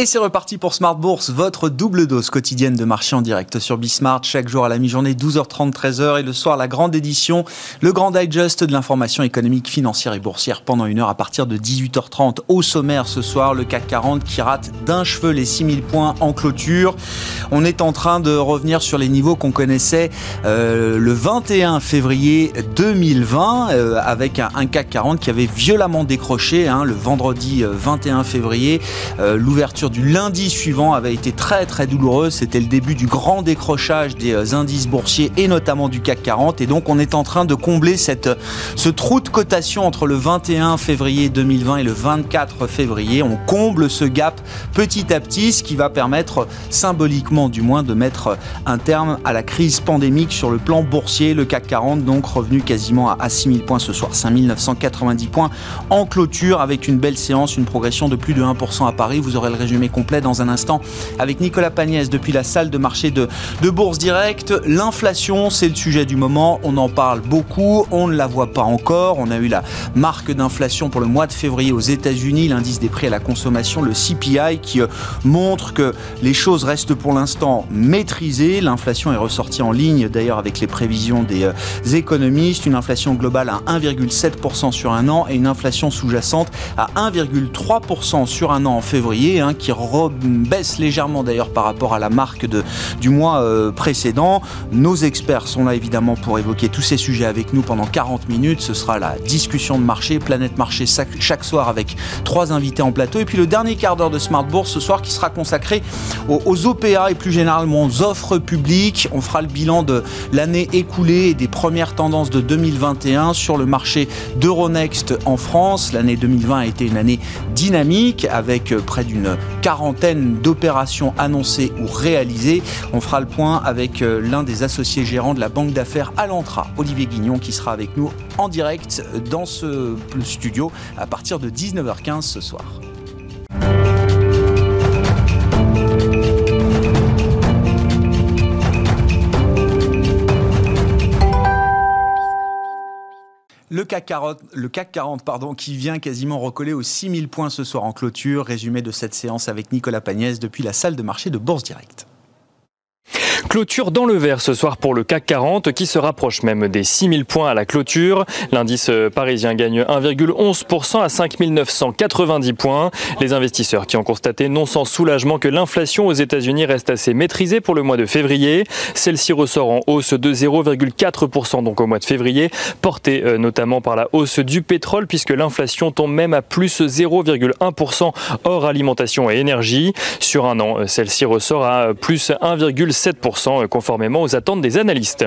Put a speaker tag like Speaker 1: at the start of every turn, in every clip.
Speaker 1: Et c'est reparti pour Smart Bourse, votre double dose quotidienne de marché en direct sur Bismart, chaque jour à la mi-journée, 12h30, 13h, et le soir, la grande édition, le grand digest de l'information économique, financière et boursière pendant une heure à partir de 18h30. Au sommaire ce soir, le CAC 40 qui rate d'un cheveu les 6000 points en clôture. On est en train de revenir sur les niveaux qu'on connaissait euh, le 21 février 2020, euh, avec un, CAC 40 qui avait violemment décroché hein, le vendredi 21 euh, février. Du lundi suivant avait été très très douloureuse. C'était le début du grand décrochage des euh, indices boursiers et notamment du CAC 40. Et donc on est en train de combler cette, ce trou de cotation entre le 21 février 2020 et le 24 février. On comble ce gap petit à petit, ce qui va permettre symboliquement du moins de mettre un terme à la crise pandémique sur le plan boursier. Le CAC 40 donc revenu quasiment à 6000 points ce soir, 5990 points en clôture avec une belle séance, une progression de plus de 1% à Paris. Vous aurez le résumé complet dans un instant avec Nicolas Pagnès depuis la salle de marché de, de Bourse Direct. L'inflation, c'est le sujet du moment. On en parle beaucoup. On ne la voit pas encore. On a eu la marque d'inflation pour le mois de février aux États-Unis, l'indice des prix à la consommation, le CPI, qui euh, montre que les choses restent pour l'instant maîtrisées. L'inflation est ressortie en ligne d'ailleurs avec les prévisions des euh, économistes. Une inflation globale à 1,7% sur un an et une inflation sous-jacente à 1,3% sur un an en février, hein, qui qui légèrement d'ailleurs par rapport à la marque de, du mois euh, précédent. Nos experts sont là évidemment pour évoquer tous ces sujets avec nous pendant 40 minutes. Ce sera la discussion de marché, Planète Marché chaque, soir avec trois invités en plateau. Et puis le dernier quart d'heure de Smart Bourse ce soir qui sera consacré aux, aux OPA et plus généralement aux offres publiques. On fera le bilan de l'année écoulée et des premières tendances de 2021 sur le marché d'Euronext en France. L'année 2020 a été une année dynamique avec près d'une quarantaine d'opérations annoncées ou réalisées. On fera le point avec euh, l'un des associés gérants de la banque d'affaires Alantra, Olivier Guignon, qui sera avec nous en direct dans ce studio à partir de 19h15 ce soir. Le CAC 40, le CAC 40 pardon, qui vient quasiment recoller aux 6000 points ce soir en clôture. Résumé de cette séance avec Nicolas Pagnès depuis la salle de marché de Bourse Direct.
Speaker 2: Clôture dans le vert ce soir pour le CAC 40 qui se rapproche même des 6000 points à la clôture. L'indice parisien gagne 1,11% à 5990 points. Les investisseurs qui ont constaté non sans soulagement que l'inflation aux États-Unis reste assez maîtrisée pour le mois de février. Celle-ci ressort en hausse de 0,4% donc au mois de février, portée euh, notamment par la hausse du pétrole puisque l'inflation tombe même à plus 0,1% hors alimentation et énergie. Sur un an, celle-ci ressort à plus 1,7% conformément aux attentes des analystes.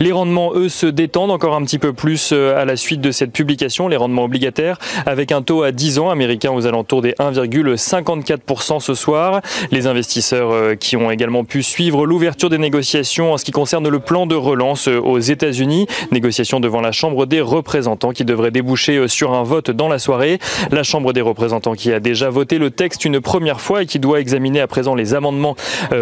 Speaker 2: Les rendements, eux, se détendent encore un petit peu plus euh, à la suite de cette publication, les rendements obligataires, avec un taux à 10 ans américain aux alentours des 1,54% ce soir. Les investisseurs euh, qui ont également pu suivre l'ouverture des négociations en ce qui concerne le plan de relance euh, aux États-Unis, négociations devant la Chambre des représentants qui devrait déboucher sur un vote dans la soirée. La Chambre des représentants qui a déjà voté le texte une première fois et qui doit examiner à présent les amendements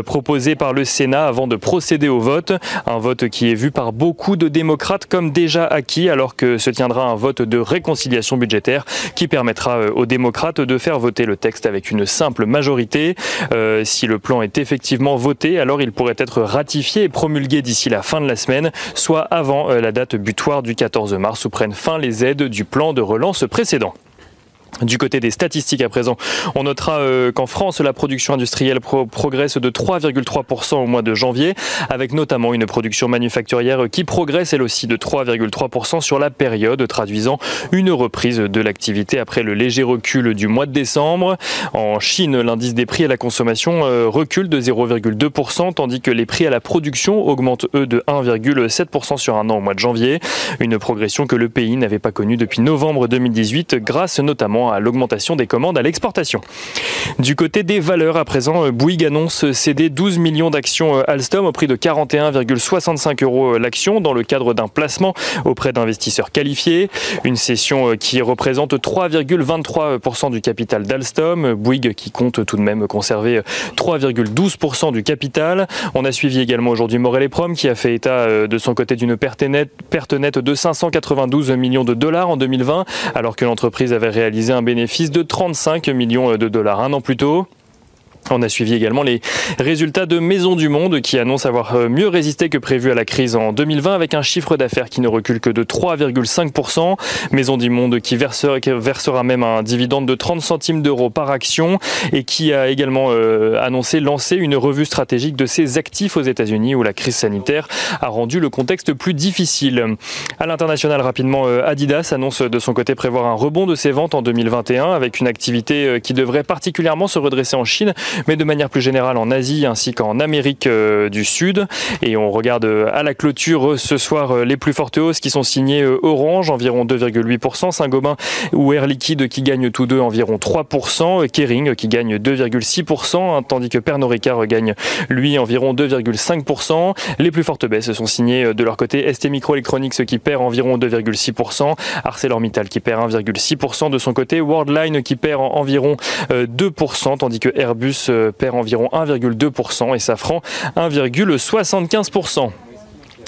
Speaker 2: proposés par le Sénat avant de procéder au vote. Un vote qui est vu par beaucoup de démocrates comme déjà acquis alors que se tiendra un vote de réconciliation budgétaire qui permettra euh, aux démocrates de faire voter le texte avec une simple majorité. Euh, si le plan est effectivement voté, alors il pourrait être ratifié et promulgué d'ici la fin de la semaine, soit avant euh, la date butoir du 14 mars où prennent fin les aides du plan de relance précédent. Du côté des statistiques à présent, on notera euh, qu'en France, la production industrielle progresse de 3,3% au mois de janvier, avec notamment une production manufacturière qui progresse elle aussi de 3,3% sur la période, traduisant une reprise de l'activité après le léger recul du mois de décembre. En Chine, l'indice des prix à la consommation euh, recule de 0,2%, tandis que les prix à la production augmentent eux de 1,7% sur un an au mois de janvier, une progression que le pays n'avait pas connue depuis novembre 2018 grâce notamment à l'augmentation des commandes à l'exportation. Du côté des valeurs, à présent, Bouygues annonce céder 12 millions d'actions Alstom au prix de 41,65 euros l'action dans le cadre d'un placement auprès d'investisseurs qualifiés. Une cession qui représente 3,23% du capital d'Alstom. Bouygues qui compte tout de même conserver 3,12% du capital. On a suivi également aujourd'hui Morel et Prom qui a fait état euh, de son côté d'une perte nette de 592 millions de dollars en 2020 alors que l'entreprise avait réalisé un bénéfice de 35 millions de dollars un an plus tôt. On a suivi également les résultats de Maison du Monde qui annonce avoir euh, mieux résisté que prévu à la crise en 2020 avec un chiffre d'affaires qui ne recule que de 3,5%. Maison du Monde qui versera, même un dividende de 30 centimes d'euros par action et qui a également euh, annoncé lancer une revue stratégique de ses actifs aux États-Unis où la crise sanitaire a rendu le contexte plus difficile. À l'international, rapidement, euh, Adidas annonce de son côté prévoir un rebond de ses ventes en 2021 avec une activité qui devrait particulièrement se redresser en Chine mais de manière plus générale en Asie ainsi qu'en Amérique euh, du Sud. Et on regarde euh, à la clôture euh, ce soir les plus fortes hausses qui sont signées Orange, environ 2,8%, Saint-Gobain ou Air Liquide qui gagnent tous deux environ 3%, Kering qui gagne 2,6%, hein, tandis que Pernod gagne lui environ 2,5%. Les plus fortes baisses sont signées de leur côté ST Microelectronics qui perd environ 2,6%, ArcelorMittal qui perd 1,6% de son côté, Worldline qui perd environ 2%, tandis que Airbus perd environ 1,2% et Safran 1,75%.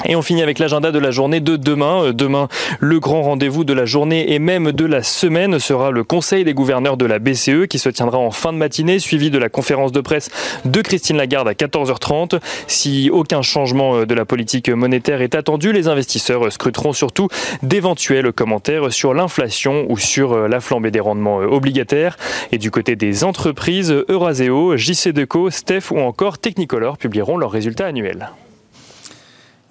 Speaker 2: Et on finit avec l'agenda de la journée de demain. Euh, demain, le grand rendez-vous de la journée et même de la semaine sera le Conseil des gouverneurs de la BCE qui se tiendra en fin de matinée, suivi de la conférence de presse de Christine Lagarde à 14h30. Si aucun changement euh, de la politique monétaire est attendu, les investisseurs scruteront surtout d'éventuels commentaires sur l'inflation ou sur euh, la flambée des rendements obligataires. Et du côté des entreprises, Euraseo, JC Deco, Steph ou encore Technicolor publieront leurs résultats annuels.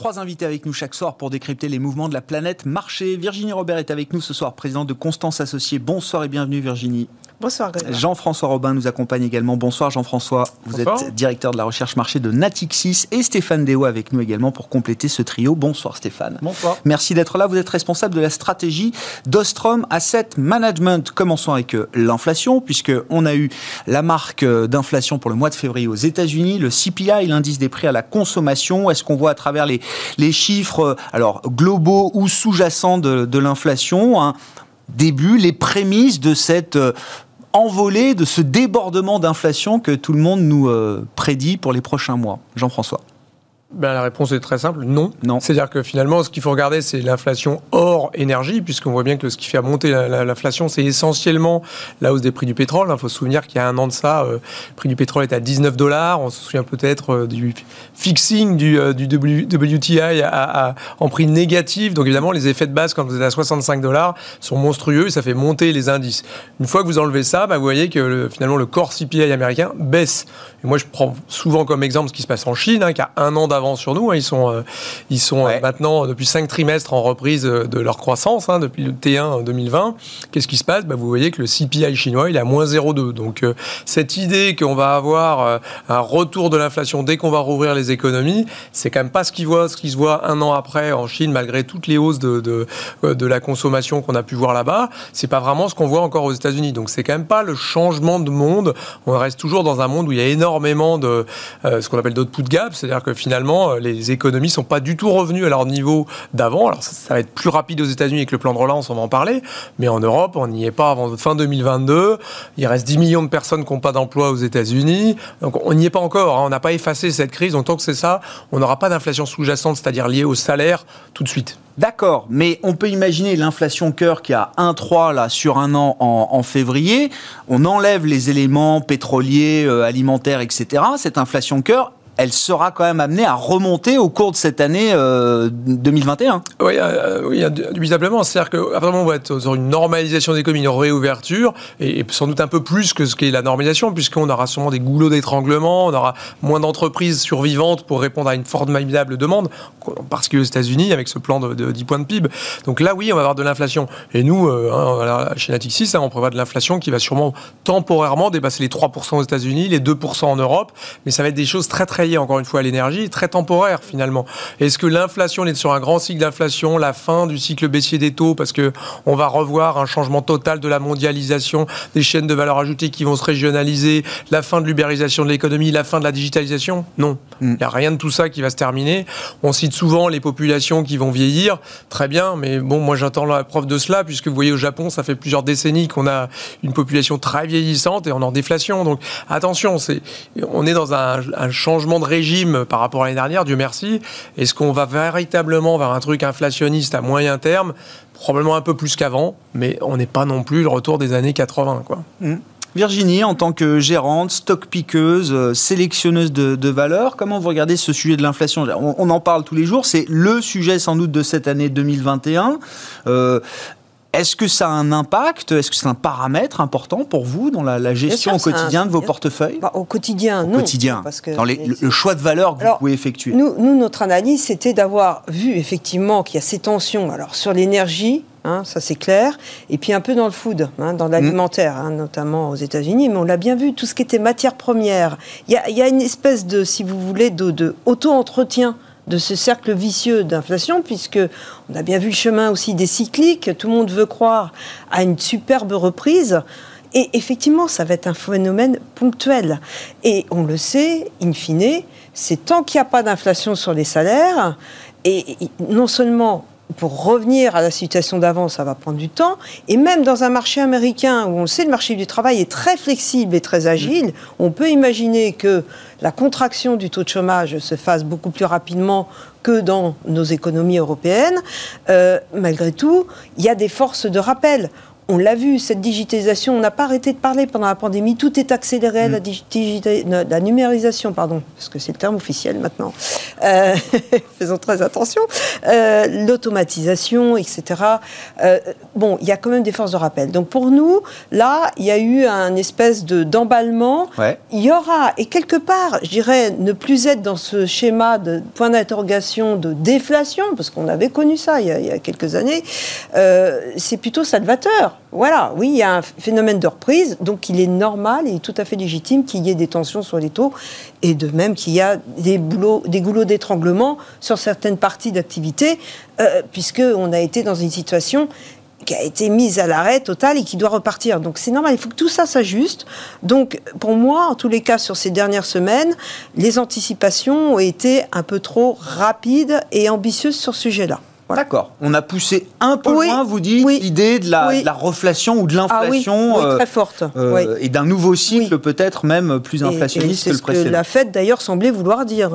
Speaker 1: Trois invités avec nous chaque soir pour décrypter les mouvements de la planète marché. Virginie Robert est avec nous ce soir, présidente de Constance Associés. Bonsoir et bienvenue Virginie.
Speaker 3: Bonsoir
Speaker 1: Jean-François Robin nous accompagne également. Bonsoir Jean-François. Vous êtes directeur de la recherche marché de Natixis et Stéphane Deo avec nous également pour compléter ce trio. Bonsoir Stéphane.
Speaker 4: Bonsoir.
Speaker 1: Merci d'être là. Vous êtes responsable de la stratégie d'Ostrom Asset Management. Commençons avec euh, l'inflation puisque on a eu la marque euh, d'inflation pour le mois de février aux États-Unis, le CPI, l'indice des prix à la consommation. Est-ce qu'on voit à travers les, les chiffres euh, globaux ou sous-jacents de, l'inflation un début, les prémices de cette envolée de ce débordement d'inflation que tout le monde nous euh, prédit pour les prochains mois. Jean-François
Speaker 4: ben, la réponse est très simple, non. non. C'est-à-dire que finalement, ce qu'il faut regarder, c'est l'inflation hors énergie, puisqu'on voit bien que ce qui fait monter l'inflation, c'est essentiellement la hausse des prix du pétrole. Il faut se souvenir qu'il y a un an de ça, euh, le prix du pétrole était à 19 dollars. On se souvient peut-être euh, du fixing du, euh, du WTI à, en prix négatif. Donc évidemment, les effets de base, quand vous êtes à 65 dollars, sont monstrueux et ça fait monter les indices. Une fois que vous enlevez ça, ben, vous voyez que finalement, le corps CPI américain baisse. Et moi, je prends souvent comme exemple ce qui se passe en Chine, hein, qui a un an d'avance sur nous. Hein. Ils sont, euh, ils sont euh, maintenant, depuis cinq trimestres, en reprise euh, de leur croissance, hein, depuis le T1 2020. Qu'est-ce qui se passe? Bah, Vous voyez que le CPI chinois, il est à moins 0,2. Donc, cette idée qu'on va avoir un retour de l'inflation dès qu'on va rouvrir les économies, c'est quand même pas ce qui, voit, ce qui se voit un an après en Chine, malgré toutes les hausses de, de, de la consommation qu'on a pu voir là-bas. C'est pas vraiment ce qu'on voit encore aux États-Unis. Donc, c'est quand même pas le changement de monde. On reste toujours dans un monde où il y a énormément de ce qu'on appelle d'output gap, c'est-à-dire que finalement, euh, les économies sont pas du tout revenues à leur niveau d'avant. Alors ça, va être plus rapide aux États-Unis avec le plan de relance, on va en parler, mais en Europe, on n'y est pas avant fin 2022. Il reste 10 millions de personnes qui n'ont pas d'emploi aux États-Unis. Donc on n'y est pas encore. Hein. On n'a pas effacé cette crise. Donc tant que c'est ça, on n'aura pas d'inflation sous-jacente, c'est-à-dire liée au salaire, tout de suite.
Speaker 1: D'accord, mais on peut imaginer l'inflation cœur qui a 1,3 là sur un an en, février. On enlève les éléments pétroliers, euh, alimentaires, etc. Cette inflation cœur, elle sera quand même amenée à remonter au cours de cette année 2021.
Speaker 4: Oui, oui indubitablement. C'est-à-dire qu'après, on va être sur une normalisation des communes, une réouverture, et, sans doute un peu plus que ce qu'est la normalisation, puisqu'on aura sûrement des goulots d'étranglement, on aura moins d'entreprises survivantes pour répondre à une formidable demande, en particulier aux États-Unis, avec ce plan de, 10 points de PIB. Donc là, oui, on va avoir de l'inflation. Et nous, euh, hein, chez Natixis, hein, on prévoit de l'inflation qui va sûrement temporairement dépasser les 3% aux États-Unis, les 2% en Europe, mais ça va être des choses très très encore une fois, à l'énergie, très temporaires finalement. Est-ce que l'inflation, on est sur un grand cycle d'inflation, la fin du cycle baissier des taux, parce que on va revoir un changement total de la mondialisation, des chaînes de valeur ajoutée qui vont se régionaliser, la fin de l'ubérisation de l'économie, la fin de la digitalisation? Non. Mm. Il n'y a rien de tout ça qui va se terminer. On cite souvent les populations qui vont vieillir. Très bien, mais bon, moi j'attends la preuve de cela, puisque vous voyez au Japon, ça fait plusieurs décennies qu'on a une population très vieillissante et on est en déflation. Donc attention, c'est, on est dans un, un changement de régime par rapport à l'année dernière, Dieu merci. Est-ce qu'on va véritablement vers un truc inflationniste à moyen terme? Probablement un peu plus qu'avant, mais on n'est pas non plus le retour des années 80. Quoi.
Speaker 1: Mm. Virginie, en tant que gérante, stock piqueuse, euh, sélectionneuse de, valeurs, comment vous regardez ce sujet de l'inflation? On, en parle tous les jours, c'est le sujet sans doute de cette année 2021. Euh, est-ce que ça a un impact? Est-ce que c'est un paramètre important pour vous dans la, gestion au quotidien de vos portefeuilles?
Speaker 3: Bah, Au quotidien, non.
Speaker 1: Au quotidien, parce que dans le, choix de valeurs que vous pouvez effectuer.
Speaker 3: Nous, nous notre analyse, c'était d'avoir vu effectivement qu'il y a ces tensions alors, sur l'énergie, Hein, ça c'est clair. Et puis un peu dans le food, hein, dans l'alimentaire, hein, notamment aux États-Unis, mais on l'a bien vu, tout ce qui était matière première. Il y a, une espèce de, si vous voulez, de, auto-entretien de ce cercle vicieux d'inflation, puisque on a bien vu le chemin aussi des cycliques. Tout le monde veut croire à une superbe reprise. Et effectivement, ça va être un phénomène ponctuel. Et on le sait, in fine, c'est tant qu'il n'y a pas d'inflation sur les salaires, et non seulement pour revenir à la situation d'avant, ça va prendre du temps. Et même dans un marché américain où on le sait, le marché du travail est très flexible et très agile, on peut imaginer que la contraction du taux de chômage se fasse beaucoup plus rapidement que dans nos économies européennes. Euh, malgré tout, il y a des forces de rappel on l'a vu, cette digitalisation, on n'a pas arrêté de parler pendant la pandémie, tout est accéléré, la, mm. la numérisation, pardon, parce que c'est le terme officiel maintenant, euh, faisons très attention, euh, l'automatisation, etc. Euh, bon, il y a quand même des forces de rappel. Donc pour nous, là, il y a eu un espèce de, d'emballement. Il y aura, et quelque part, je dirais, ne plus être dans ce schéma de point d'interrogation de déflation, parce qu'on avait connu ça il y a, il y a quelques années, c'est plutôt salvateur. Voilà, oui, il y a un phénomène de reprise, donc il est normal et tout à fait légitime qu'il y ait des tensions sur les taux, et de même qu'il y a des, boulots, des goulots d'étranglement sur certaines parties d'activité, euh, puisqu'on a été dans une situation qui a été mise à l'arrêt total et qui doit repartir. Donc c'est normal, il faut que tout ça s'ajuste. Donc pour moi, en tous les cas, sur ces dernières semaines, les anticipations ont été un peu trop rapides et ambitieuses sur ce sujet-là.
Speaker 1: D'accord. On a poussé un peu loin, vous dites, l'idée de, la, reflation ou de l'inflation.
Speaker 3: Ah, oui. très forte. Euh,
Speaker 1: et d'un nouveau cycle peut-être même plus inflationniste que le précédent. C'est ce
Speaker 3: que la Fed d'ailleurs semblait vouloir dire.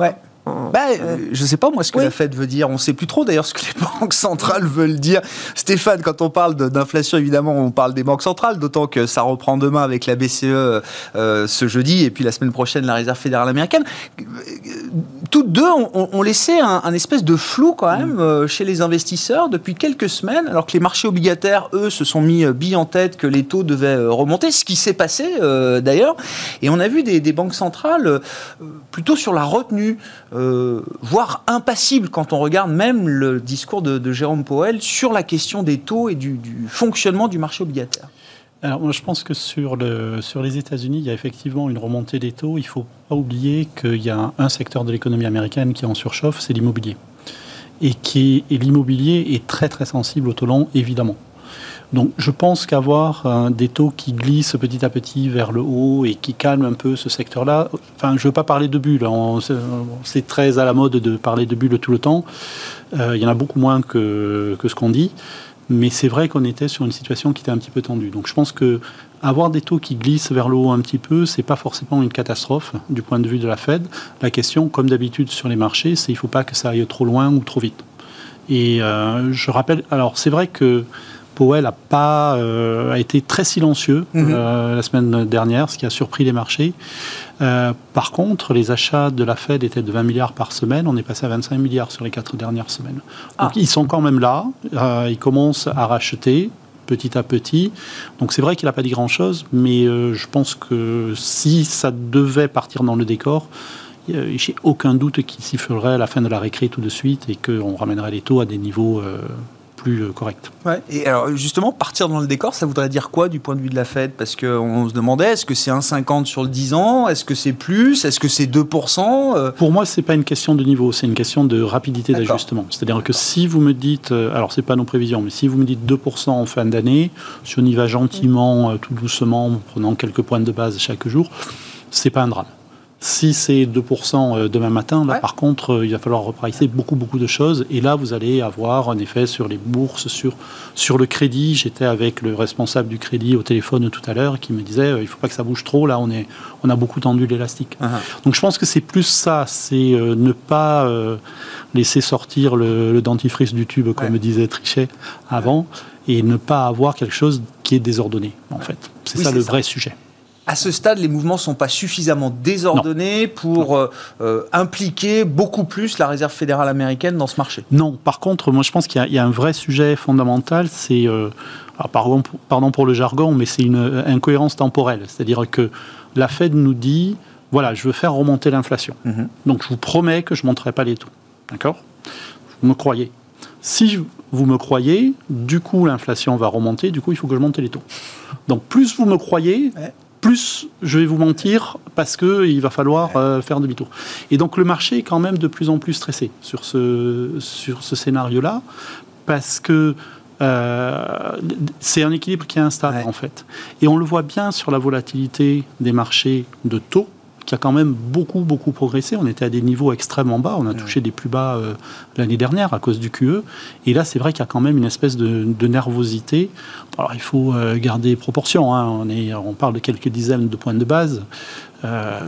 Speaker 1: Bah, Je ne sais pas moi ce que la Fed veut dire. On ne sait plus trop d'ailleurs ce que les banques centrales veulent dire. Stéphane, quand on parle d'inflation, évidemment, on parle des banques centrales, d'autant que ça reprend demain avec la BCE euh, ce jeudi et puis la semaine prochaine la Réserve fédérale américaine. Toutes deux ont, laissé un, espèce de flou quand même mm. euh, chez les investisseurs depuis quelques semaines, alors que les marchés obligataires, eux, se sont mis euh, billes en tête que les taux devaient remonter, ce qui s'est passé d'ailleurs. Et on a vu des, des banques centrales plutôt sur la retenue. Euh, voire impassible quand on regarde même le discours de, Jérôme Powell sur la question des taux et du, fonctionnement du marché obligataire.
Speaker 5: Alors moi je pense que sur, le, sur les États-Unis, il y a effectivement une remontée des taux. Il ne faut pas oublier qu'il y a un secteur de l'économie américaine qui en surchauffe, c'est l'immobilier. Et l'immobilier est très très sensible au taux long, évidemment. Donc je pense qu'avoir euh, des taux qui glissent petit à petit vers le haut et qui calment un peu ce secteur-là, enfin je ne veux pas parler de bulles, hein. c'est très à la mode de parler de bulles tout le temps, euh, il y en a beaucoup moins que, ce qu'on dit, mais c'est vrai qu'on était sur une situation qui était un petit peu tendue. Donc je pense que avoir des taux qui glissent vers le haut un petit peu, c'est pas forcément une catastrophe du point de vue de la Fed. La question, comme d'habitude sur les marchés, c'est il faut pas que ça aille trop loin ou trop vite. Et euh, je rappelle, alors c'est vrai que Powell a, pas, a été très silencieux mhm. la semaine dernière, ce qui a surpris les marchés. par contre, les achats de la Fed étaient de 20 milliards par semaine. On est passé à 25 milliards sur les quatre dernières semaines. Donc, ah. ils sont quand même là. ils commencent à racheter petit à petit. Donc c'est vrai qu'il n'a pas dit grand-chose, mais euh, je pense que si ça devait partir dans le décor, j'ai aucun doute qu'il sifflerait à la fin de la récré tout de suite et qu'on ramènerait les taux à des niveaux euh, plus euh, correct.
Speaker 1: Et alors justement, partir dans le décor, ça voudrait dire quoi du point de vue de la Fed Parce qu'on se demandait, est-ce que c'est 1,50 sur le 10 ans? Est-ce que c'est plus? Est-ce que c'est 2% euh,
Speaker 5: Pour moi, c'est pas une question de niveau, c'est une question de rapidité d'ajustement. C'est-à-dire que si vous me dites, euh, alors c'est pas nos prévisions, mais si vous me dites 2% en fin d'année, si on y va gentiment, tout doucement, en prenant quelques points de base chaque jour, c'est pas un drame. Si c'est 2% euh, demain matin, là, par contre, euh, il va falloir repricer beaucoup, beaucoup de choses. Et là, vous allez avoir un effet sur les bourses, sur, sur le crédit. J'étais avec le responsable du crédit au téléphone tout à l'heure qui me disait euh, il ne faut pas que ça bouge trop. Là, on, est, on a beaucoup tendu l'élastique. Ah ah. Donc, je pense que c'est plus ça c'est ne pas laisser sortir le, dentifrice du tube, comme me disait Trichet avant, et ne pas avoir quelque chose qui est désordonné, en fait. C'est ça le vrai sujet
Speaker 1: à ce stade, les mouvements ne sont pas suffisamment désordonnés pour euh, euh, impliquer beaucoup plus la Réserve fédérale américaine dans ce marché.
Speaker 5: Non, par contre, moi je pense qu'il y, a un vrai sujet fondamental, c'est, euh, pardon, pardon, pour le jargon, mais c'est une incohérence temporelle. C'est-à-dire que la Fed nous dit, voilà, je veux faire remonter l'inflation. Mhm. Donc je vous promets que je ne monterai pas les taux. D'accord? Vous me croyez si vous me croyez, du coup l'inflation va remonter, du coup il faut que je monte les taux. Donc plus vous me croyez, plus je vais vous mentir parce qu'il va falloir euh, faire demi-tour. Et donc le marché est quand même de plus en plus stressé sur ce, sur ce scénario-là parce que euh, c'est un équilibre qui est instable en fait. Et on le voit bien sur la volatilité des marchés de taux qui a quand même beaucoup, beaucoup progressé. On était à des niveaux extrêmement bas. On a touché des plus bas euh, l'année dernière à cause du QE. Et là, c'est vrai qu'il y a quand même une espèce de, nervosité. Alors, il faut euh, garder proportion. Hein. On, est, on parle de quelques dizaines de points de base. Euh,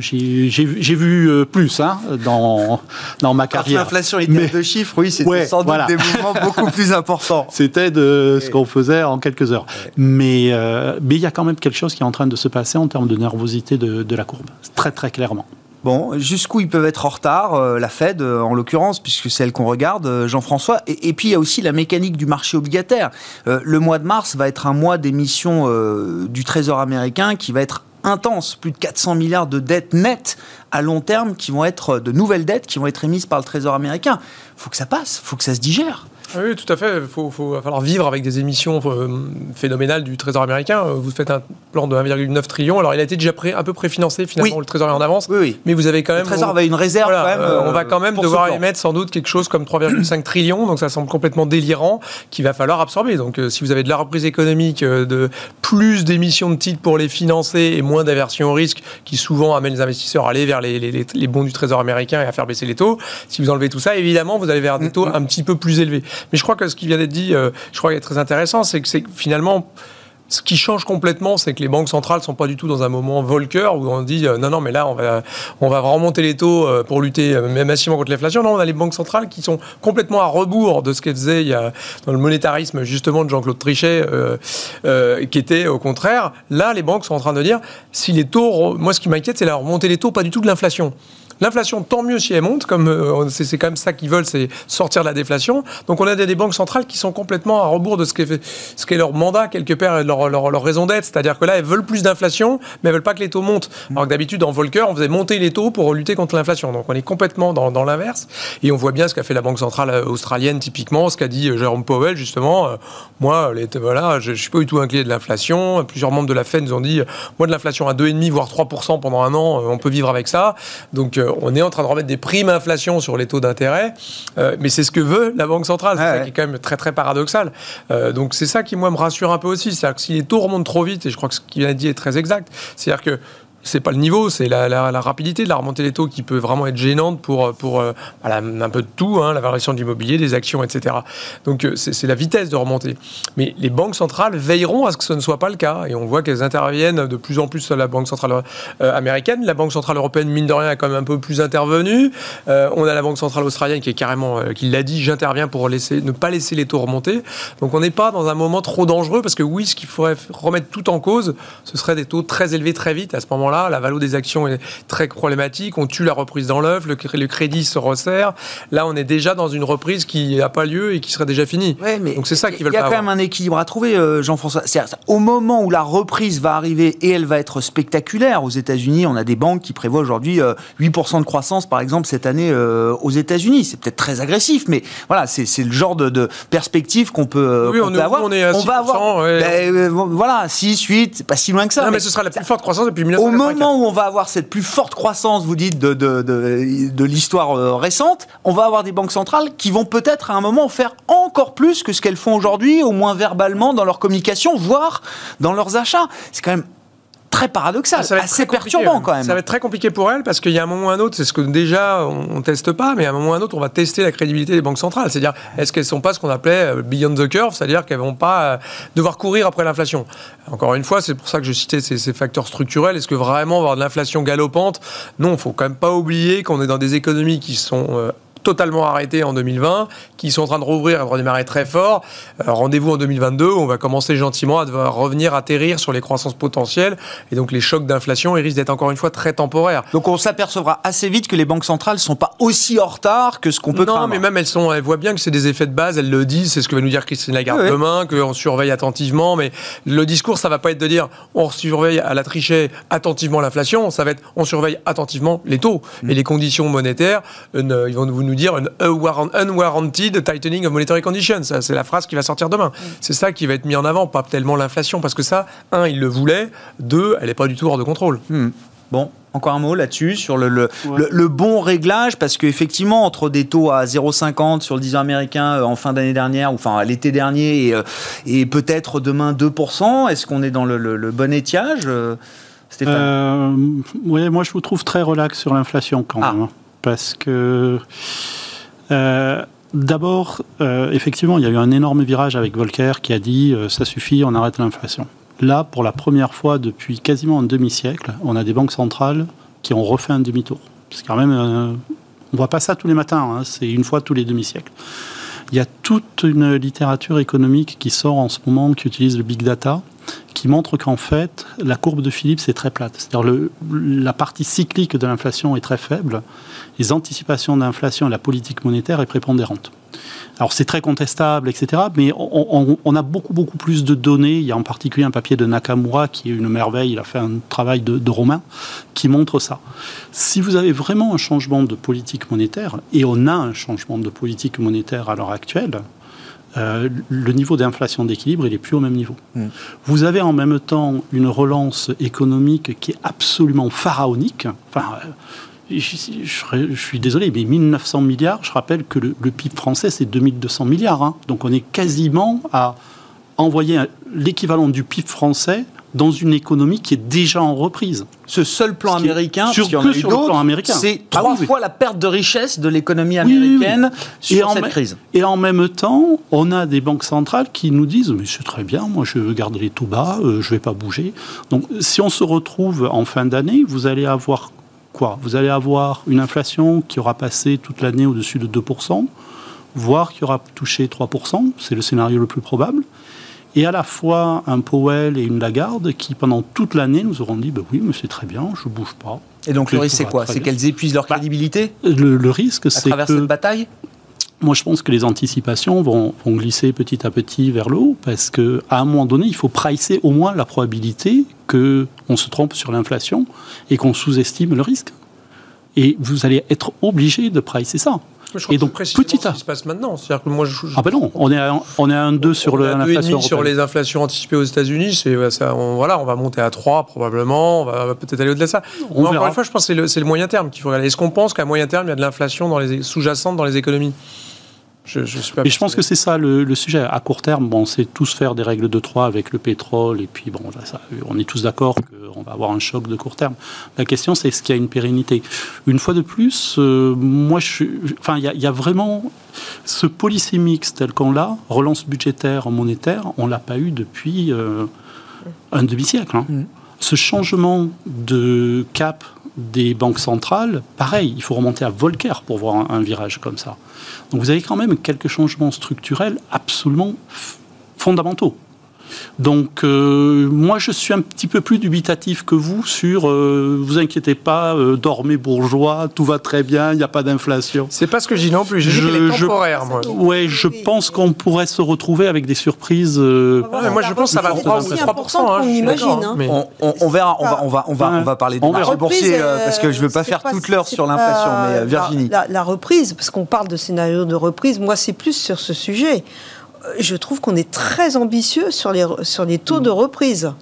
Speaker 5: j'ai vu euh, plus hein, dans, dans ma carrière.
Speaker 1: L'inflation était de chiffres, oui, c'était sans doute des mouvements beaucoup plus importants.
Speaker 5: C'était de ce qu'on faisait en quelques heures. Mais euh, mais il y a quand même quelque chose qui est en train de se passer en termes de nervosité de, de la courbe, très très clairement.
Speaker 1: Bon, jusqu'où ils peuvent être en retard, la Fed en l'occurrence, puisque c'est elle qu'on regarde, Jean-François. Et, puis il y a aussi la mécanique du marché obligataire. le mois de mars va être un mois d'émission du Trésor américain qui va être intense, plus de 400 milliards de dettes nettes à long terme qui vont être de nouvelles dettes qui vont être émises par le Trésor américain. Faut que ça passe, faut que ça se digère.
Speaker 4: Oui, tout à fait. Il faut, faut, va falloir vivre avec des émissions euh, phénoménales du Trésor américain. Vous faites un plan de 1,9 trillion. Alors, il a été déjà pré, un peu préfinancé, finalement, le Trésor est en avance.
Speaker 1: Oui,
Speaker 4: Mais vous avez quand même.
Speaker 1: Le Trésor avait une réserve, quand même.
Speaker 4: Euh, on va quand même devoir émettre sans doute quelque chose comme 3,5 trillions. Donc, ça semble complètement délirant, qu'il va falloir absorber. Donc, euh, si vous avez de la reprise économique, de plus d'émissions de titres pour les financer et moins d'aversion au risque, qui souvent amène les investisseurs à aller vers les, les, les, bons du Trésor américain et à faire baisser les taux, si vous enlevez tout ça, évidemment, vous allez vers des taux un petit peu plus élevés. Mais je crois que ce qui vient dit, euh, je crois est très intéressant, c'est que finalement ce qui change complètement, c'est que les banques centrales sont pas du tout dans un moment Volcker où on dit euh, non, non, mais là, on va, on va remonter les taux euh, pour lutter massivement contre l'inflation. Non, on a les banques centrales qui sont complètement à rebours de ce qu'elles faisaient dans le monétarisme, justement, de Jean-Claude Trichet, qui était au contraire. Là, les banques sont en train de dire si les taux, moi, ce qui m'inquiète, c'est la remontée des taux, pas du tout de l'inflation. L'inflation, tant mieux si elle monte, comme euh, c'est quand même ça qu'ils veulent, c'est sortir de la déflation. Donc on a des, banques centrales qui sont complètement à rebours de ce qu'est ce leur mandat quelque part, leur, leur, raison d'être. C'est-à-dire que là, elles veulent plus d'inflation, mais elles veulent pas que les taux montent. Alors que d'habitude, en Volcker, on faisait monter les taux pour lutter contre l'inflation. Donc on est complètement dans, dans l'inverse. Et on voit bien ce qu'a fait la Banque centrale euh, australienne, typiquement, ce qu'a dit euh, Jérôme Powell, justement. moi, les, voilà, je, ne suis pas du tout inquiet de l'inflation. Plusieurs membres de la Fed nous ont dit, moi, de l'inflation à 2,5 voire 3% pendant un an, on peut vivre avec ça. Donc on est en train de remettre des primes inflation sur les taux d'intérêt, euh, mais c'est ce que veut la Banque centrale, c'est ça qui est quand même très très paradoxal. Euh, donc c'est ça qui moi me rassure un peu aussi, c'est-à-dire que si les taux remontent trop vite, et je crois que ce qu'il a dit est très exact, c'est-à-dire que c'est pas le niveau, c'est la, rapidité de la remontée des taux qui peut vraiment être gênante pour, pour euh, un peu de tout, hein, la variation de l'immobilier, des actions, etc. Donc euh, c'est la vitesse de remontée. Mais les banques centrales veilleront à ce que ce ne soit pas le cas. Et on voit qu'elles interviennent de plus en plus à la Banque centrale euh, américaine. La Banque centrale européenne, mine de rien, a quand même un peu plus intervenu. on a la Banque centrale australienne qui est carrément, qui l'a dit, j'interviens pour ne pas laisser les taux remonter. Donc on n'est pas dans un moment trop dangereux parce que oui, ce qu'il faudrait remettre tout en cause, ce serait des taux très élevés très vite à ce moment-là la valeur des actions est très problématique, on tue la reprise dans l'œuf, le, crédit se resserre. Là, on est déjà dans une reprise qui n'a pas lieu et qui serait déjà finie. Donc c'est ça qu'ils veulent
Speaker 1: Il y a quand même un équilibre à trouver, euh, Jean-François. Au moment où la reprise va arriver et elle va être spectaculaire aux États-Unis, on a des banques qui prévoient aujourd'hui 8% euh, de croissance, par exemple, cette année euh, aux États-Unis. C'est peut-être très agressif, mais voilà, c'est le genre de, perspective qu'on peut,
Speaker 4: oui, on,
Speaker 1: avoir.
Speaker 4: On, est à 6%, va avoir,
Speaker 1: ben, voilà, 6, 8, c'est pas si loin que ça.
Speaker 4: Non, mais, ce sera la plus forte croissance depuis 1900
Speaker 1: Au moment où on va avoir cette plus forte croissance, vous dites, de, de, de, l'histoire euh, récente, on va avoir des banques centrales qui vont peut-être à un moment faire encore plus que ce qu'elles font aujourd'hui, au moins verbalement dans leur communication, voire dans leurs achats. C'est quand même très paradoxal, ça va être assez perturbant quand même.
Speaker 4: Ça va être très compliqué pour elle parce qu'il y a un moment ou un autre, c'est ce que déjà on, ne teste pas, mais à un moment ou un autre, on va tester la crédibilité des banques centrales. C'est-à-dire, est-ce qu'elles sont pas ce qu'on appelait euh, beyond the curve, c'est-à-dire qu'elles vont pas euh, devoir courir après l'inflation. Encore une fois, c'est pour ça que je citais ces, facteurs structurels. Est-ce que vraiment avoir de l'inflation galopante? Non, il faut quand même pas oublier qu'on est dans des économies qui sont euh, totalement arrêtés en 2020, qui sont en train de rouvrir et de redémarrer très fort. Euh, rendez-vous en 2022, on va commencer gentiment à devoir revenir atterrir sur les croissances potentielles. Et donc les chocs d'inflation, ils risquent d'être encore une fois très temporaires.
Speaker 1: Donc on s'apercevra assez vite que les banques centrales ne sont pas aussi en retard que ce qu'on peut
Speaker 4: Non, mais même elles, sont, elles voient bien que c'est des effets de base, elles le disent, c'est ce que va nous dire Christine Lagarde demain, qu'on surveille attentivement. Mais le discours, ça va pas être de dire on surveille à la trichée attentivement l'inflation, ça va être on surveille attentivement les taux mm. et les conditions monétaires. Euh, ils vont nous nous dire une unwarranted tightening of monetary conditions. C'est la phrase qui va sortir demain. Mm. C'est ça qui va être mis en avant, pas tellement l'inflation, parce que ça, un, il le voulait, deux, elle n'est pas du tout hors de contrôle.
Speaker 1: Mm. Bon, encore un mot là-dessus, sur le, le, bon réglage, parce qu'effectivement, entre des taux à 0,50 sur le 10 ans américain euh, en fin d'année dernière, ou enfin l'été dernier, et, euh, peut-être demain 2%, est-ce qu'on est dans le, bon étiage euh,
Speaker 5: Stéphane? Oui, moi je vous trouve très relax sur l'inflation quand ah. même. Parce que euh, d'abord, euh, effectivement, il y a eu un énorme virage avec Volcker qui a dit euh, ça suffit, on arrête l'inflation. Là, pour la première fois depuis quasiment un demi-siècle, on a des banques centrales qui ont refait un demi-tour. C'est quand même, on voit pas ça tous les matins, hein, c'est une fois tous les demi-siècles. Il y a toute une littérature économique qui sort en ce moment qui utilise le big data qui montre qu'en fait, la courbe de Philips est très plate. C'est-à-dire la partie cyclique de l'inflation est très faible. Les anticipations d'inflation et la politique monétaire est prépondérante. Alors c'est très contestable, etc. Mais on, a beaucoup, beaucoup plus de données. Il y a en particulier un papier de Nakamura qui est une merveille. Il a fait un travail de, de romain qui montre ça. Si vous avez vraiment un changement de politique monétaire, et on a un changement de politique monétaire à l'heure actuelle, euh, le niveau d'inflation d'équilibre, il est plus au même niveau. Mm. Vous avez en même temps une relance économique qui est absolument pharaonique. Enfin, je, suis désolé, mais 1900 milliards, je rappelle que le, PIB français, c'est 2200 milliards. Hein. Donc on est quasiment à envoyer l'équivalent du PIB français dans une économie qui est déjà en reprise.
Speaker 1: Ce seul plan américain, sur, c'est trois fois la perte de richesse de l'économie américaine sur cette crise.
Speaker 5: Et en même temps, on a des banques centrales qui nous disent mais c'est très bien, moi je veux garder les taux bas, euh, je ne vais pas bouger. Donc si on se retrouve en fin d'année, vous allez avoir quoi Vous allez avoir une inflation qui aura passé toute l'année au-dessus de 2%, voire qui aura touché 3%, c'est le scénario le plus probable et à la fois un Powell et une Lagarde qui, pendant toute l'année, nous auront dit bah oui, mais c'est très bien, je ne bouge pas.
Speaker 1: Et donc le risque, c'est quoi C'est qu'elles épuisent leur bah, crédibilité
Speaker 5: le, risque, c'est.
Speaker 1: À travers cette bataille
Speaker 5: moi, je pense que les anticipations vont, vont, glisser petit à petit vers le haut, parce qu'à un moment donné, il faut pricer au moins la probabilité qu'on se trompe sur l'inflation et qu'on sous-estime le risque. Et vous allez être obligé de pricer ça
Speaker 4: et donc, petit ce qui se passe maintenant.
Speaker 5: C'est-à-dire que moi, je, ah ben non, on est à, on est à 1,2 sur l'inflation.
Speaker 4: sur les inflations anticipées aux États-Unis. C'est ça. On, voilà, on va monter à 3 probablement. On va peut-être aller au-delà de ça. encore une fois, je pense que c'est le, le, moyen terme qu'il faut regarder. Est-ce qu'on pense qu'à moyen terme, il y a de l'inflation dans les sous-jacente dans les économies?
Speaker 5: Je, je suis pas. Et je pense que c'est ça le, sujet. À court terme, bon, c'est tous faire des règles de 3 avec le pétrole, et puis bon, ça, on est tous d'accord qu'on va avoir un choc de court terme. La question, c'est est-ce qu'il y a une pérennité? Une fois de plus, euh, moi, je enfin, il y, a vraiment ce policy mix tel qu'on l'a, relance budgétaire, monétaire, on l'a pas eu depuis euh, un demi-siècle. Hein. Mm. Ce changement de cap des banques centrales, pareil, il faut remonter à Volcker pour voir un virage comme ça. Donc vous avez quand même quelques changements structurels absolument fondamentaux. Donc euh, moi je suis un petit peu plus dubitatif que vous sur euh, vous inquiétez pas, euh, dormez bourgeois, tout va très bien, il n'y a pas d'inflation.
Speaker 4: C'est pas ce que je dis non plus, je, je dis est temporaire moi.
Speaker 5: Ouais, je pense qu'on pourrait se retrouver avec des surprises.
Speaker 4: moi je pense que ça va 3 ou 3
Speaker 3: on imagine.
Speaker 1: On, on, verra, on va, on va, on va, on va parler marché boursier parce que je ne veux pas faire toute l'heure sur l'inflation, mais Virginie.
Speaker 3: La, la reprise, parce qu'on parle de scénario de reprise, moi c'est plus sur ce sujet je trouve qu'on est très ambitieux sur les, sur les taux de reprise.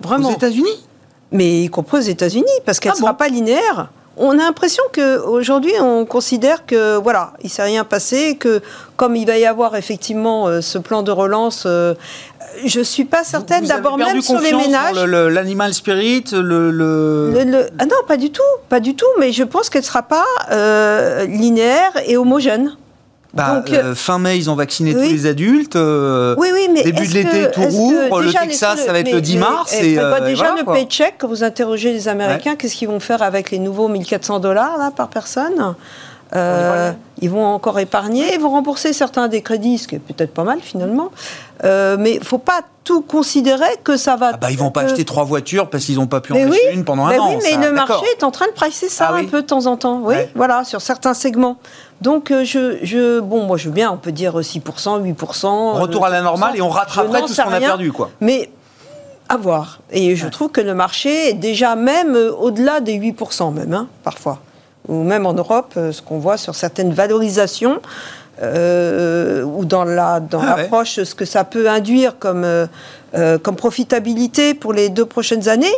Speaker 3: Vraiment.
Speaker 1: Aux États-Unis
Speaker 3: Mais y compris aux États-Unis, parce qu'elle ne ah sera pas linéaire. On a l'impression qu'aujourd'hui, on considère que, voilà, il ne s'est rien passé, que comme il va y avoir effectivement euh, ce plan de relance, euh, je ne suis pas certaine, d'abord même sur les ménages.
Speaker 1: L'animal spirit, le,
Speaker 3: le... Ah non, pas du tout, pas du tout, mais je pense qu'elle ne sera pas euh, linéaire et homogène.
Speaker 1: Bah, euh, fin mai, ils ont vacciné tous les adultes. Euh,
Speaker 3: oui, oui, mais
Speaker 1: début de l'été, tout rouvre. Le Texas, ça va être le 10 mars.
Speaker 3: Et, euh, déjà, le paycheck, quand vous interrogez les Américains, qu'est-ce qu'ils vont faire avec les nouveaux 1400 dollars par personne? Ils vont encore épargner, ils vont rembourser certains des crédits, ce qui est peut-être pas mal finalement. mais il ne faut pas tout considérer que ça va.
Speaker 1: Ah bah, ils vont pas acheter trois voitures parce qu'ils n'ont pas pu en acheter une pendant un an.
Speaker 3: Oui, mais le marché est en train de pricer ça ah un peu de temps en temps. Oui, voilà, sur certains segments. Donc, euh, je, je, bon, moi, je veux bien, on peut dire 6%, 8%.
Speaker 1: Retour à la normale et on rattraperait tout ce qu'on a perdu, quoi.
Speaker 3: Mais à voir. Et je trouve que le marché est déjà même euh, au-delà des 8%, même, hein, parfois. Ou même en Europe, euh, ce qu'on voit sur certaines valorisations, ou dans la dans ah l'approche, ce que ça peut induire comme, comme profitabilité pour les deux prochaines années.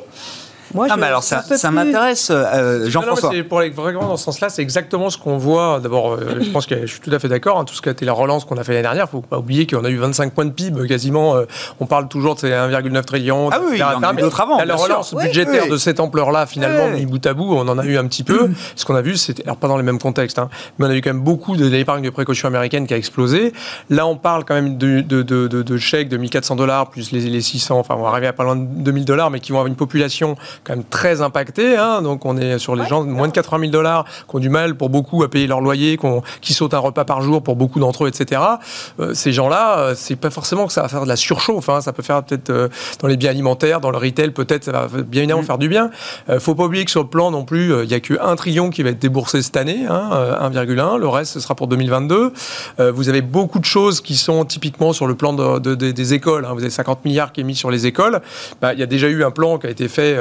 Speaker 1: Moi, mais alors ça, ça m'intéresse, euh, Jean-François.
Speaker 4: Pour les, vraiment dans ce sens-là, c'est exactement ce qu'on voit. D'abord, euh, je pense que je suis tout à fait d'accord. Hein, tout ce qui a été la relance qu'on a fait l'année dernière, il ne faut pas oublier qu'on a eu 25 points de PIB quasiment. Euh, on parle toujours de ces 1,9 trillion.
Speaker 1: Ah oui, il y en a d'autres avant.
Speaker 4: La relance budgétaire de cette ampleur-là, finalement, mis bout à bout, on en a eu un petit peu. ce qu'on a vu, c'était alors pas dans les mêmes contextes, hein, mais on a eu quand même beaucoup d'épargne de, précaution américaine qui a explosé. Là, on parle quand même de, de, de, de chèques de 1400 dollars plus les, les 600. Enfin, on va arriver à pas loin de 2000 dollars, mais qui vont avoir une population quand même très impactée Hein. donc on est sur les gens de moins de 80 000 dollars qui ont du mal pour beaucoup à payer leur loyer, qui, sautent un repas par jour pour beaucoup d'entre eux, etc. Euh, ces gens-là, euh, c'est pas forcément que ça va faire de la surchauffe. Hein. ça peut faire peut-être euh, dans les biens alimentaires, dans le retail, peut-être ça va bien évidemment mm. faire du bien. faut pas oublier que sur le plan non plus, il y a que 1 trillion qui va être déboursé cette année, 1,1. Hein, le reste ce sera pour 2022. vous avez beaucoup de choses qui sont typiquement sur le plan des écoles. Vous avez 50 milliards qui est mis sur les écoles. Bah, il y a déjà eu un plan qui a été fait,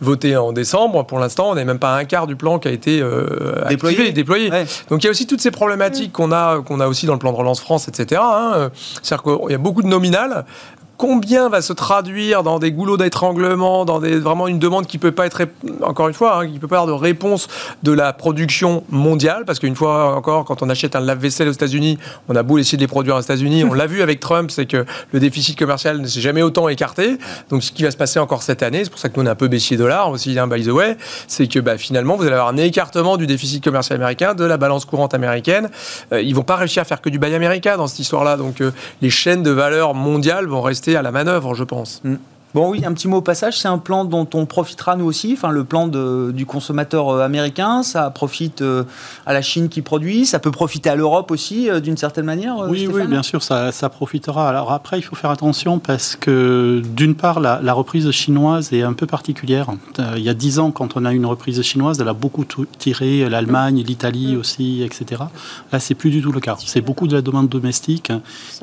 Speaker 4: voté en décembre. Pour l'instant, on n'est même pas un quart du plan qui a été euh, déployé. déployé. Donc il y a aussi toutes ces problématiques qu'on a, qu'on a aussi dans le plan de relance France, etc. Hein. C'est-à-dire qu'il y a beaucoup de nominales combien va se traduire dans des goulots d'étranglement, dans des, vraiment une demande qui peut pas être, encore une fois, hein, qui peut pas avoir de réponse de la production mondiale, parce qu'une fois encore, quand on achète un lave-vaisselle aux États-Unis, on a beau essayer de les produire aux États-Unis, on l'a vu avec Trump, c'est que le déficit commercial ne s'est jamais autant écarté. Donc ce qui va se passer encore cette année, c'est pour ça que nous on a un peu baissier dollar aussi, hein, by the way, c'est que bah, finalement vous allez avoir un écartement du déficit commercial américain, de la balance courante américaine. Euh, ils vont pas réussir à faire que du buy américain dans cette histoire-là, donc euh, les chaînes de valeur mondiales vont rester à la manœuvre, je pense. Mm.
Speaker 1: Bon oui, un petit mot au passage, c'est un plan dont on profitera nous aussi, enfin le plan de, du consommateur euh, américain, ça profite euh, à la Chine qui produit, ça peut profiter à l'Europe aussi euh, d'une certaine manière
Speaker 5: Oui, oui, bien sûr, ça, ça, profitera. Alors après, il faut faire attention parce que d'une part, la, la, reprise chinoise est un peu particulière. il y a dix ans, quand on a eu une reprise chinoise, elle a beaucoup tiré l'Allemagne, l'Italie mm. aussi, etc. Là, c'est plus du tout le cas. C'est beaucoup de la demande domestique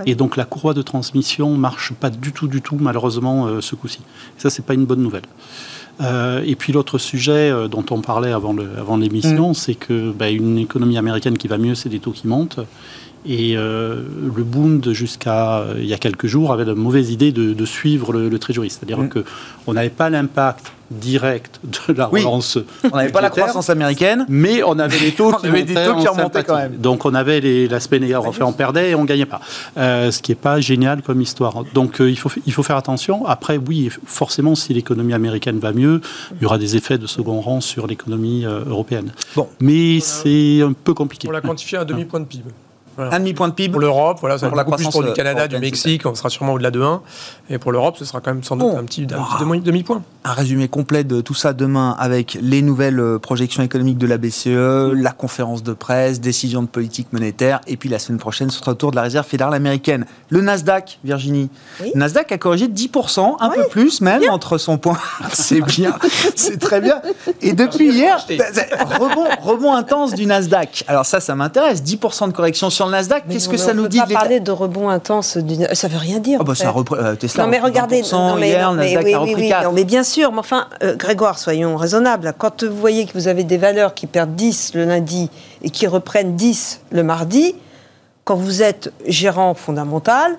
Speaker 5: et donc la courroie de transmission marche pas du tout, du tout, malheureusement, ce coup-ci. Ça, c'est pas une bonne nouvelle. et puis l'autre sujet dont on parlait avant l'émission, mm. c'est que bah, une économie américaine qui va mieux, c'est des taux qui montent. Et euh, le Bund, jusqu'à euh, il y a quelques jours, avait la mauvaise idée de, suivre le, le C'est-à-dire mm. qu'on n'avait pas l'impact direct de la relance.
Speaker 1: On n'avait pas la croissance américaine,
Speaker 5: mais on avait les taux,
Speaker 1: qui, des taux qui remontaient quand même.
Speaker 5: Donc on avait l'aspect négatif, fait on perdait et on gagnait pas. Euh, ce qui n'est pas génial comme histoire. Donc il, faut, il faut faire attention. Après, oui, forcément, si l'économie américaine va mieux, il y aura des effets de second rang sur l'économie européenne. Bon. Mais c'est un peu compliqué.
Speaker 4: On l'a quantifié à un demi-point de PIB.
Speaker 1: Un demi-point de PIB
Speaker 4: Pour l'Europe, voilà, ça pour la croissance plus pour du Canada, du Mexique, on sera sûrement au-delà de 1. Et pour l'Europe, ce sera quand même sans doute un petit, demi-point.
Speaker 1: Un résumé complet de tout ça demain avec les nouvelles euh, projections économiques de la BCE, la conférence de presse, décision de politique monétaire, et puis la semaine prochaine, ce sera au tour de la réserve fédérale américaine. Le Nasdaq, Virginie. Le Nasdaq a corrigé 10%, un peu plus même, entre son point. c'est bien, c'est très bien. Et depuis hier, rebond, rebond intense du Nasdaq. Alors ça, ça m'intéresse. 10% de correction sur le Nasdaq, qu'est-ce que ça nous dit
Speaker 3: On pas parler de rebond intense, ça veut rien dire.
Speaker 1: Oh bah ça euh, Tesla
Speaker 3: non mais regardez, non, mais, hier, Nasdaq oui, a repris oui, 4. mais bien sûr, mais enfin, euh, Grégoire, soyons raisonnables. Quand vous voyez que vous avez des valeurs qui perdent 10 le lundi et qui reprennent 10 le mardi, quand vous êtes gérant fondamental,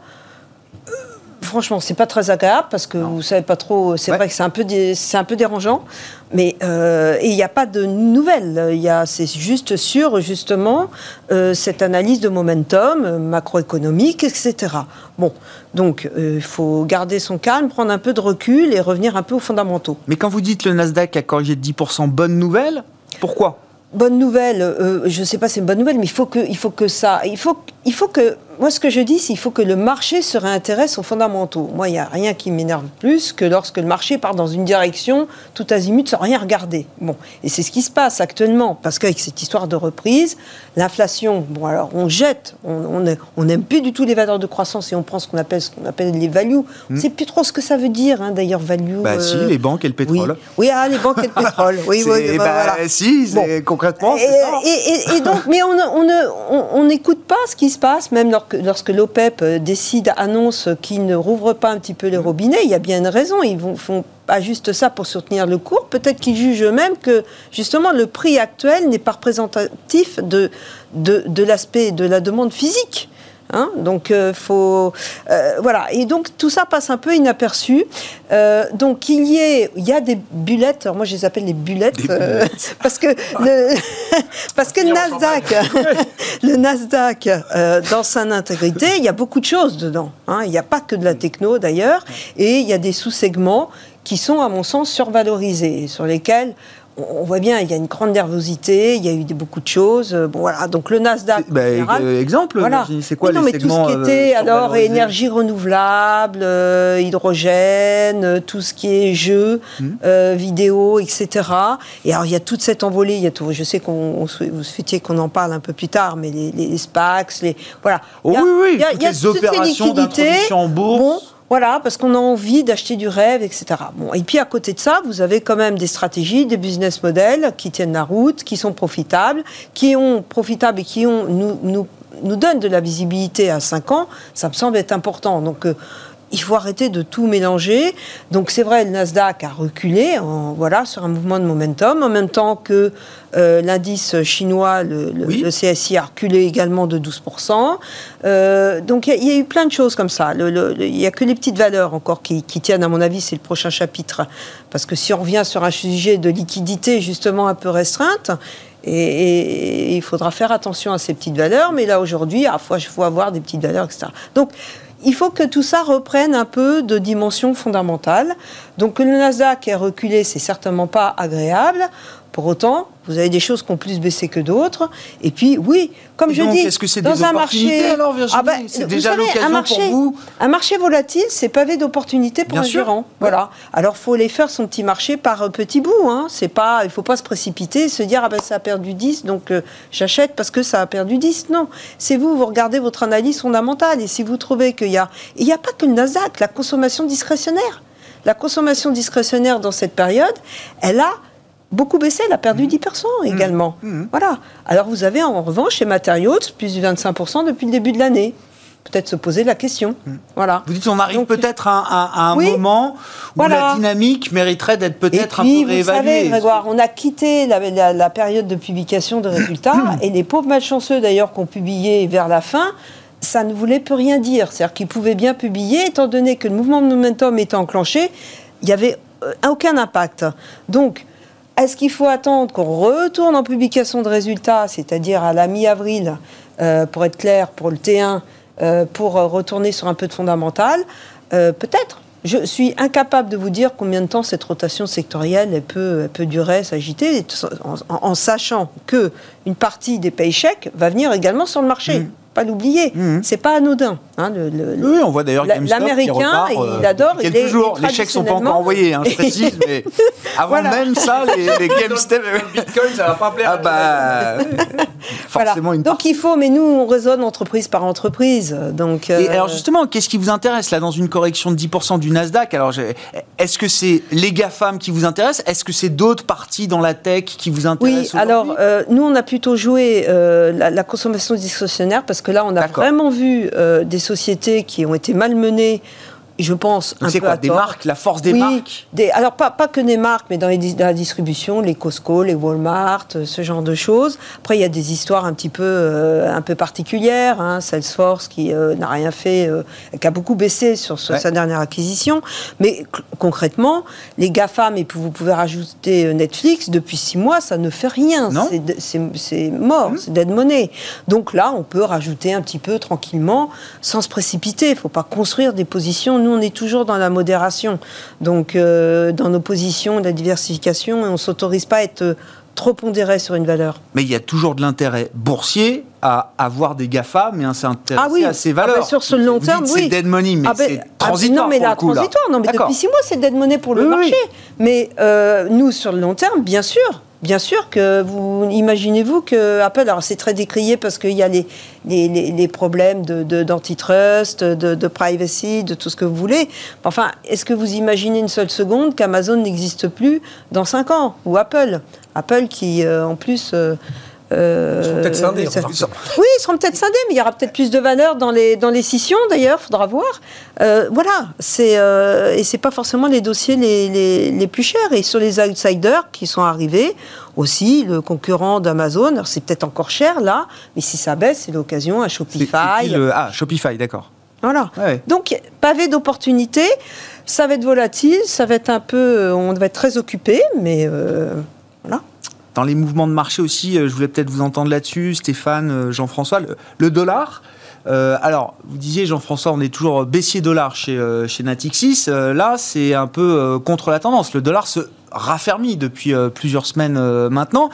Speaker 3: franchement, c'est pas très agréable parce que vous savez pas trop. C'est vrai que c'est un peu c'est un peu dérangeant, mais euh, il n'y a pas de nouvelles. Il y a c'est juste sur justement euh, cette analyse de momentum euh, macroéconomique, etc. Bon, donc il faut garder son calme, prendre un peu de recul et revenir un peu aux fondamentaux.
Speaker 1: Mais quand vous dites le Nasdaq a corrigé de 10%, bonne nouvelle? Pourquoi?
Speaker 3: Bonne nouvelle, je ne sais pas si c'est une bonne nouvelle, mais il faut que, il faut que ça, il faut, il faut que moi, ce que je dis, c'est qu'il faut que le marché se réintéresse aux fondamentaux. Moi, il n'y a rien qui m'énerve plus que lorsque le marché part dans une direction tout azimut sans rien regarder. Bon, et c'est ce qui se passe actuellement, parce qu'avec cette histoire de reprise, l'inflation, bon, alors on jette, on n'aime on plus du tout les valeurs de croissance et on prend ce qu'on appelle, ce qu'on appelle les values. On ne hmm. sait plus trop ce que ça veut dire, hein, d'ailleurs, value.
Speaker 1: Bah, si, euh, les banques et le pétrole.
Speaker 3: Oui, ah, les banques et le pétrole. Oui, oui,
Speaker 1: bah, si, concrètement.
Speaker 3: Et, et, donc, mais on n'écoute pas ce qui se passe, même lorsque lorsque l'OPEP euh, décide, annonce qu'il ne rouvre pas un petit peu les robinets, il y a bien une raison. Ils vont, font pas juste ça pour soutenir le cours. Peut-être qu'ils jugent eux-mêmes que justement le prix actuel n'est pas représentatif de, de, de l'aspect de la demande physique. Hein. donc euh, faut euh, voilà et donc tout ça passe un peu inaperçu. Euh, donc il y ait il y a des bullettes. moi je les appelle les bullettes, parce que le, parce que Nasdaq le Nasdaq dans sa intégrité il y a beaucoup de choses dedans. Hein. il n'y a pas que de la techno d'ailleurs et il y a des sous-segments qui sont à mon sens survalorisés sur lesquels on voit bien, il y a une grande nervosité, il y a eu beaucoup de choses. Euh, bon, voilà. Donc le Nasdaq.
Speaker 1: Bah, euh, exemple, voilà. c'est quoi les
Speaker 3: mais tout ce qui était euh, alors énergie renouvelable, hydrogène, tout ce qui est jeux, hmm. vidéo, etc. Et alors il y a toute cette envolée. Il y a tout, je sais qu'on vous souhaitiez qu'on en parle un peu plus tard, mais les, les, SPACs, les voilà.
Speaker 1: Oh, oui, oui, il y a, il y a les opérations d'introduction en bourse.
Speaker 3: Voilà, parce qu'on a envie d'acheter du rêve, etc. Bon, et puis à côté de ça, vous avez quand même des stratégies, des business models qui tiennent la route, qui sont profitables, qui ont profitables et qui ont, nous, donnent de la visibilité à 5 ans. Ça me semble être important. Donc, euh, il faut arrêter de tout mélanger. Donc c'est vrai, le Nasdaq a reculé, en, voilà, sur un mouvement de momentum, en même temps que euh, l'indice chinois, le, CSI, a reculé également de 12%. Euh, donc il y, a eu plein de choses comme ça. Il n'y a que les petites valeurs encore qui, tiennent, à mon avis, c'est le prochain chapitre. Parce que si on revient sur un sujet de liquidité justement un peu restreinte, et, il faudra faire attention à ces petites valeurs, mais là aujourd'hui, à la fois, il faut avoir des petites valeurs, etc. Donc il faut que tout ça reprenne un peu de dimension fondamentale. Donc que le Nasdaq ait reculé, c'est certainement pas agréable. Pour autant, vous avez des choses qui ont plus baissé que d'autres. Et puis, oui, comme je dis,
Speaker 1: est-ce que c'est dans un marché, alors Virginie, ah ben, c'est déjà l'occasion pour vous.
Speaker 3: Un marché volatile, c'est pavé d'opportunités pour un gérant. Voilà. Alors, faut les faire son petit marché par euh, petits bouts. Hein. C'est pas, il faut pas se précipiter, et se dire ah ben ça a perdu 10, donc euh, j'achète parce que ça a perdu 10. Non, c'est vous, vous regardez votre analyse fondamentale et si vous trouvez qu'il y a, il n'y a pas que le Nasdaq, la consommation discrétionnaire. La consommation discrétionnaire dans cette période, elle a beaucoup baissé, elle a perdu 10% mmh. également. Mmh. Mmh. Voilà. Alors vous avez en revanche chez Materials plus de 25% depuis le début de l'année. peut-être se poser la question. Voilà.
Speaker 1: Vous dites on arrive peut-être à, un moment où la dynamique mériterait d'être peut-être un peu réévaluée. Vous savez,
Speaker 3: Grégoire, on a quitté la, période de publication de résultats et les pauvres malchanceux d'ailleurs qui ont publié vers la fin, ça ne voulait plus rien dire. C'est-à-dire qu'ils pouvaient bien publier, étant donné que le mouvement de momentum était enclenché, il n'y avait euh, aucun impact. Donc, est-ce qu'il faut attendre qu'on retourne en publication de résultats, c'est-à-dire à la mi-avril, euh, pour être clair, pour le T1, euh, pour retourner sur un peu de fondamental Peut-être. Je suis incapable de vous dire combien de temps cette rotation sectorielle peut, peut durer, s'agiter, en, sachant que une partie des pays chèques va venir également sur le marché. Mmh pas l'oublier. Mhm. C'est pas anodin.
Speaker 1: Hein, oui, on voit d'ailleurs
Speaker 3: l'américain, il euh, adore.
Speaker 1: Quelques les, jours, les, chèques sont pas encore envoyés, hein, je précise, mais avant même ça, les, les GameStop,
Speaker 4: Bitcoin, ça va pas plaire.
Speaker 1: Ah bah, forcément une.
Speaker 3: Donc il faut, mais nous, on raisonne entreprise par entreprise. Donc.
Speaker 1: Et alors justement, qu'est-ce qui vous intéresse là dans une correction de 10% du Nasdaq? Alors, est-ce que c'est les GAFAM qui vous intéressent? Est-ce que c'est d'autres parties dans la tech qui vous intéressent
Speaker 3: Oui, alors euh, nous, on a plutôt joué euh, la, la, consommation discrétionnaire parce que que là, on a vraiment vu euh, des sociétés qui ont été malmenées je pense,
Speaker 1: un peu quoi, des marques, la force des marques
Speaker 3: des, Alors, pas, pas que des marques, mais dans, les, la distribution, les Costco, les Walmart, euh, ce genre de choses. Après, il y a des histoires un petit peu, euh, un peu particulières. Hein. Salesforce qui euh, n'a rien fait, qui a beaucoup baissé sur, sa dernière acquisition. Mais concrètement, les GAFAM, et vous pouvez rajouter Netflix, depuis six mois, ça ne fait rien. C'est mort, mmh. c'est dead money. Donc là, on peut rajouter un petit peu tranquillement, sans se précipiter. Il ne faut pas construire des positions nous, on est toujours dans la modération. Donc, euh, dans nos positions, la diversification, on ne s'autorise pas à être euh, trop pondéré sur une valeur.
Speaker 1: Mais il y a toujours de l'intérêt boursier à avoir des GAFA, mais c'est intéressé ah à ces valeurs. Ah
Speaker 3: ben, sur ce long terme, oui.
Speaker 1: C'est dead money, mais ah ben, c'est ah, transitoire.
Speaker 3: non, mais
Speaker 1: la
Speaker 3: transitoire, non, mais depuis six mois, c'est dead money pour le marché. Mais euh, nous, sur le long terme, bien sûr, Bien sûr que vous imaginez-vous que Apple, alors c'est très décrié parce qu'il y a les, les, les, problèmes d'antitrust, de, de, de, privacy, de tout ce que vous voulez. Enfin, est-ce que vous imaginez une seule seconde qu'Amazon n'existe plus dans 5 ans Ou Apple? Apple qui, euh, en plus, euh,
Speaker 4: euh, ils seront peut-être scindés.
Speaker 3: Oui, ils seront peut-être scindés, mais il y aura peut-être plus de valeur dans les, dans les scissions, d'ailleurs, il faudra voir. Euh, voilà, c'est, euh, et ce n'est pas forcément les dossiers les, les, les, plus chers. Et sur les outsiders qui sont arrivés, aussi, le concurrent d'Amazon, c'est peut-être encore cher là, mais si ça baisse, c'est l'occasion à Shopify.
Speaker 1: ah, Shopify, d'accord.
Speaker 3: Voilà. Donc, pavé d'opportunités, ça va être volatile, ça va être un peu. On va être très occupé, mais voilà
Speaker 1: dans les mouvements de marché aussi, euh, je voulais peut-être vous entendre là-dessus, Stéphane, euh, Jean-François, le, dollar. Euh, alors, vous disiez, Jean-François, on est toujours baissier dollar chez, chez Natixis. là, c'est un peu contre la tendance. Le dollar se raffermit depuis plusieurs semaines maintenant.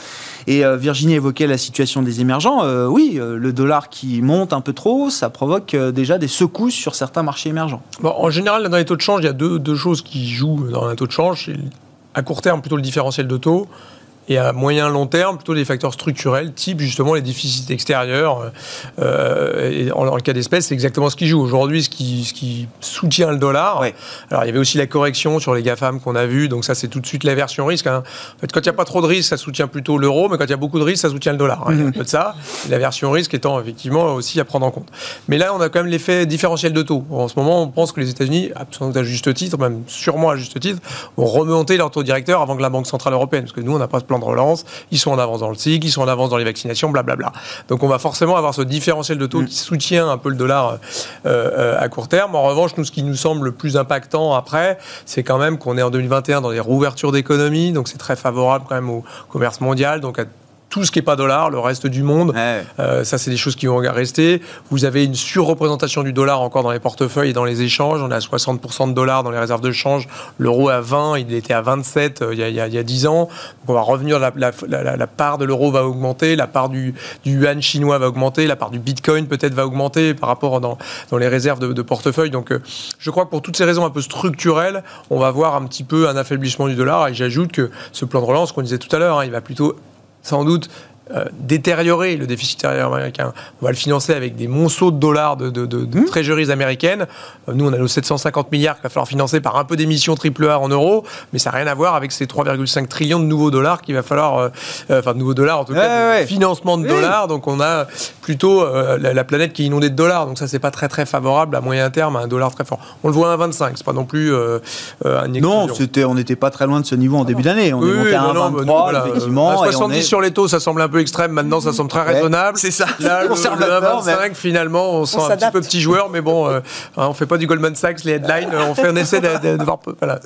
Speaker 1: Et Virginie évoquait la situation des émergents. oui, le dollar qui monte un peu trop, ça provoque déjà des secousses sur certains marchés émergents.
Speaker 4: Bon, en général, dans les taux de change, il y a deux, choses qui jouent dans un taux de change. À court terme, plutôt le différentiel de taux et à moyen long terme, plutôt des facteurs structurels, type justement les déficits extérieurs. Euh, et en, le cas d'espèce, c'est exactement ce qui joue. Aujourd'hui, ce qui, ce qui soutient le dollar. Alors, il y avait aussi la correction sur les GAFAM qu'on a vu, donc ça, c'est tout de suite la version risque. Hein. En fait, quand il n'y a pas trop de risque, ça soutient plutôt l'euro, mais quand il y a beaucoup de risque, ça soutient le dollar. Hein. Il y a un peu de ça. La version risque étant effectivement aussi à prendre en compte. Mais là, on a quand même l'effet différentiel de taux. En ce moment, on pense que les États-Unis, absolument à juste titre, même sûrement à juste titre, vont remonter leur taux directeur avant que la Banque Centrale Européenne, parce que nous, on n'a pas plan de relance, ils sont en avance dans le cycle, ils sont en avance dans les vaccinations, blablabla. Donc on va forcément avoir ce différentiel de taux mm. qui soutient un peu le dollar euh, euh, à court terme. En revanche, nous, ce qui nous semble le plus impactant après, c'est quand même qu'on est en 2021 dans des rouvertures d'économie, donc c'est très favorable quand même au commerce mondial, donc à tout ce qui n'est pas dollar, le reste du monde. Euh, ça, c'est des choses qui vont rester. Vous avez une surreprésentation du dollar encore dans les portefeuilles et dans les échanges. On est à 60% de dollars dans les réserves de change. L'euro à 20, il était à 27 euh, il, y a, il, y a, 10 ans. Donc on va revenir, la, la, part de l'euro va augmenter, la part du, du, yuan chinois va augmenter, la part du bitcoin peut-être va augmenter par rapport dans, dans les réserves de, de portefeuille. Donc euh, je crois que pour toutes ces raisons un peu structurelles, on va voir un petit peu un affaiblissement du dollar. Et j'ajoute que ce plan de relance qu'on disait tout à l'heure, hein, il va plutôt sans doute détériorer le déficit américain. On va le financer avec des monceaux de dollars de, de, de, mmh. américaines. nous, on a nos 750 milliards qu'il va falloir financer par un peu d'émissions AAA en euros, mais ça n'a rien à voir avec ces 3,5 trillions de nouveaux dollars qu'il va falloir, enfin de nouveaux dollars en tout cas, de financement de dollars. Donc on a plutôt la, planète qui est inondée de dollars. Donc ça, c'est pas très très favorable à moyen terme à un dollar très fort. On le voit à 1,25. C'est pas non plus un
Speaker 1: Non, c'était, on n'était pas très loin de ce niveau en début d'année. On est monté à 1,23 effectivement.
Speaker 4: 70 sur les taux, ça semble un peu extrême. Maintenant, ça semble très raisonnable.
Speaker 1: C'est ça.
Speaker 4: Là, le, 1,25, finalement, on sent un petit peu petit joueur, mais bon, euh, hein, on fait pas du Goldman Sachs, les headlines. on fait un essai de, de, voir. Voilà.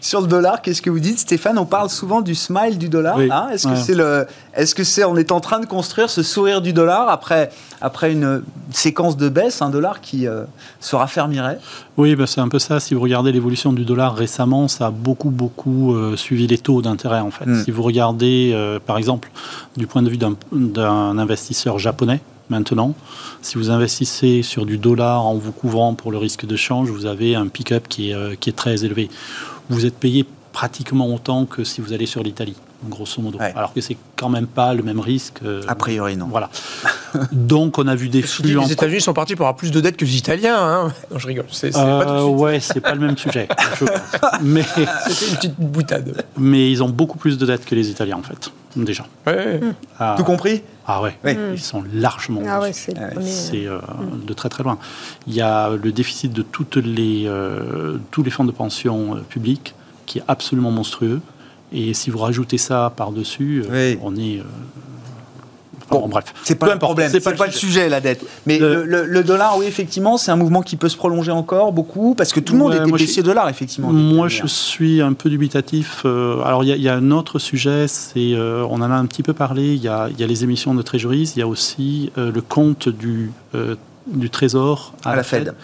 Speaker 1: Sur le dollar, qu'est-ce que vous dites, Stéphane? On parle souvent du smile du dollar. Hein? Est-ce que c'est le, est-ce que c'est, on est en train de construire ce sourire du dollar après après une séquence de baisse, un dollar qui euh, se raffermirait?
Speaker 5: Oui, bah, c'est un peu ça. Si vous regardez l'évolution du dollar récemment, ça a beaucoup beaucoup euh, suivi les taux d'intérêt en fait. Hmm. Si vous regardez, euh, par exemple, du point de vue d'un investisseur japonais, maintenant. Si vous investissez sur du dollar en vous couvrant pour le risque de change, vous avez un pick-up qui est, qui est très élevé. Vous êtes payé pratiquement autant que si vous allez sur l'Italie, grosso modo. Alors que c'est quand même pas le même risque. Euh,
Speaker 1: a priori, non.
Speaker 5: Voilà. Donc, on a vu des flux.
Speaker 4: Les États-Unis sont partis pour avoir plus de dettes que les Italiens. Hein. non, je rigole.
Speaker 5: C'est, pas tout Ouais, c'est pas le même sujet.
Speaker 4: Mais c'était une petite boutade.
Speaker 5: Mais ils ont beaucoup plus de dettes que les Italiens, en fait, déjà.
Speaker 4: Ouais.
Speaker 1: Ah. Tout compris?
Speaker 5: Ah ouais, ils sont largement
Speaker 3: ah ouais, c'est,
Speaker 5: c'est euh, de très très loin. Il y a le déficit de toutes les, euh, tous les fonds de pension publics qui est absolument monstrueux. Et si vous rajoutez ça par-dessus, euh, on est. Euh,
Speaker 1: bon, bref. C'est pas un problème, c'est pas, pas, le sujet, la dette. Mais le, dollar, oui, effectivement, c'est un mouvement qui peut se prolonger encore beaucoup, parce que tout le monde était baissier dollar, effectivement.
Speaker 5: Moi, je suis un peu dubitatif. Euh, alors, il y, a un autre sujet, c'est, on en a un petit peu parlé, il y a, y a, les émissions de Treasuries, il y a aussi le compte du du Trésor à, la, Fed,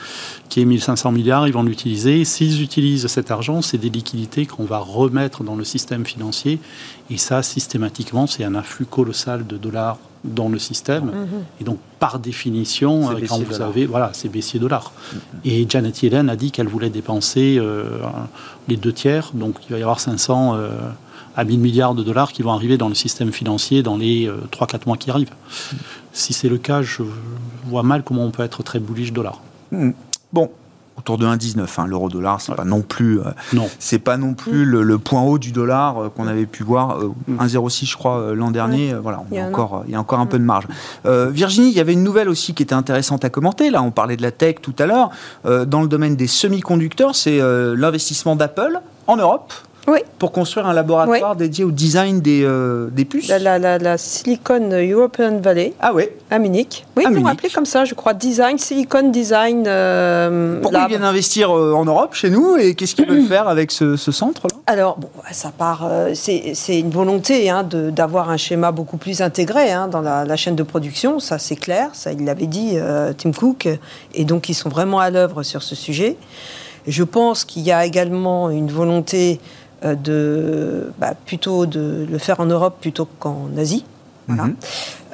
Speaker 5: qui est 1500 milliards, ils vont l'utiliser. S'ils utilisent cet argent, c'est des liquidités qu'on va remettre dans le système financier. Et ça, systématiquement, c'est un afflux colossal de dollars dans le système. Mhm. Et donc, par définition, quand vous avez, voilà, c'est baissier dollars. Mhm. Et Janet Yellen a dit qu'elle voulait dépenser euh, les deux tiers, donc il va y avoir 500 euh, à 1000 milliards de dollars qui vont arriver dans le système financier dans les 3-4 euh, mois qui arrivent. Mhm. Si c'est le cas, je vois mal comment on peut être très bullish dollar.
Speaker 1: Bon, autour de 1,19. Hein, L'euro dollar, c'est pas non plus, euh, non. c'est pas non plus le, point haut du dollar euh, qu'on avait pu voir 1,06 hmm. je crois euh, l'an dernier. Voilà, il y, a encore, il y a encore un peu de marge. Virginie, il y avait une nouvelle aussi qui était intéressante à commenter. Là, on parlait de la tech tout à l'heure. dans le domaine des semi-conducteurs, c'est l'investissement d'Apple en Europe
Speaker 3: oui.
Speaker 1: pour construire un laboratoire dédié au design des, euh, des puces.
Speaker 3: La, la, la, Silicon European Valley.
Speaker 1: Ah oui.
Speaker 3: À Munich. Oui, ils l'ont appelé comme ça, je crois. Design, Silicon Design.
Speaker 1: Euh, Pourquoi ils viennent investir euh, en Europe, chez nous, et qu'est-ce qu'ils veulent faire avec ce, centre-là?
Speaker 3: Alors, bon, ça part. c'est une volonté hein, d'avoir un schéma beaucoup plus intégré hein, dans la, chaîne de production, ça c'est clair. Ça, il l'avait dit, Tim Cook. Et donc, ils sont vraiment à l'œuvre sur ce sujet. Je pense qu'il y a également une volonté euh, de bah, plutôt de le faire en Europe plutôt qu'en Asie. Mhm.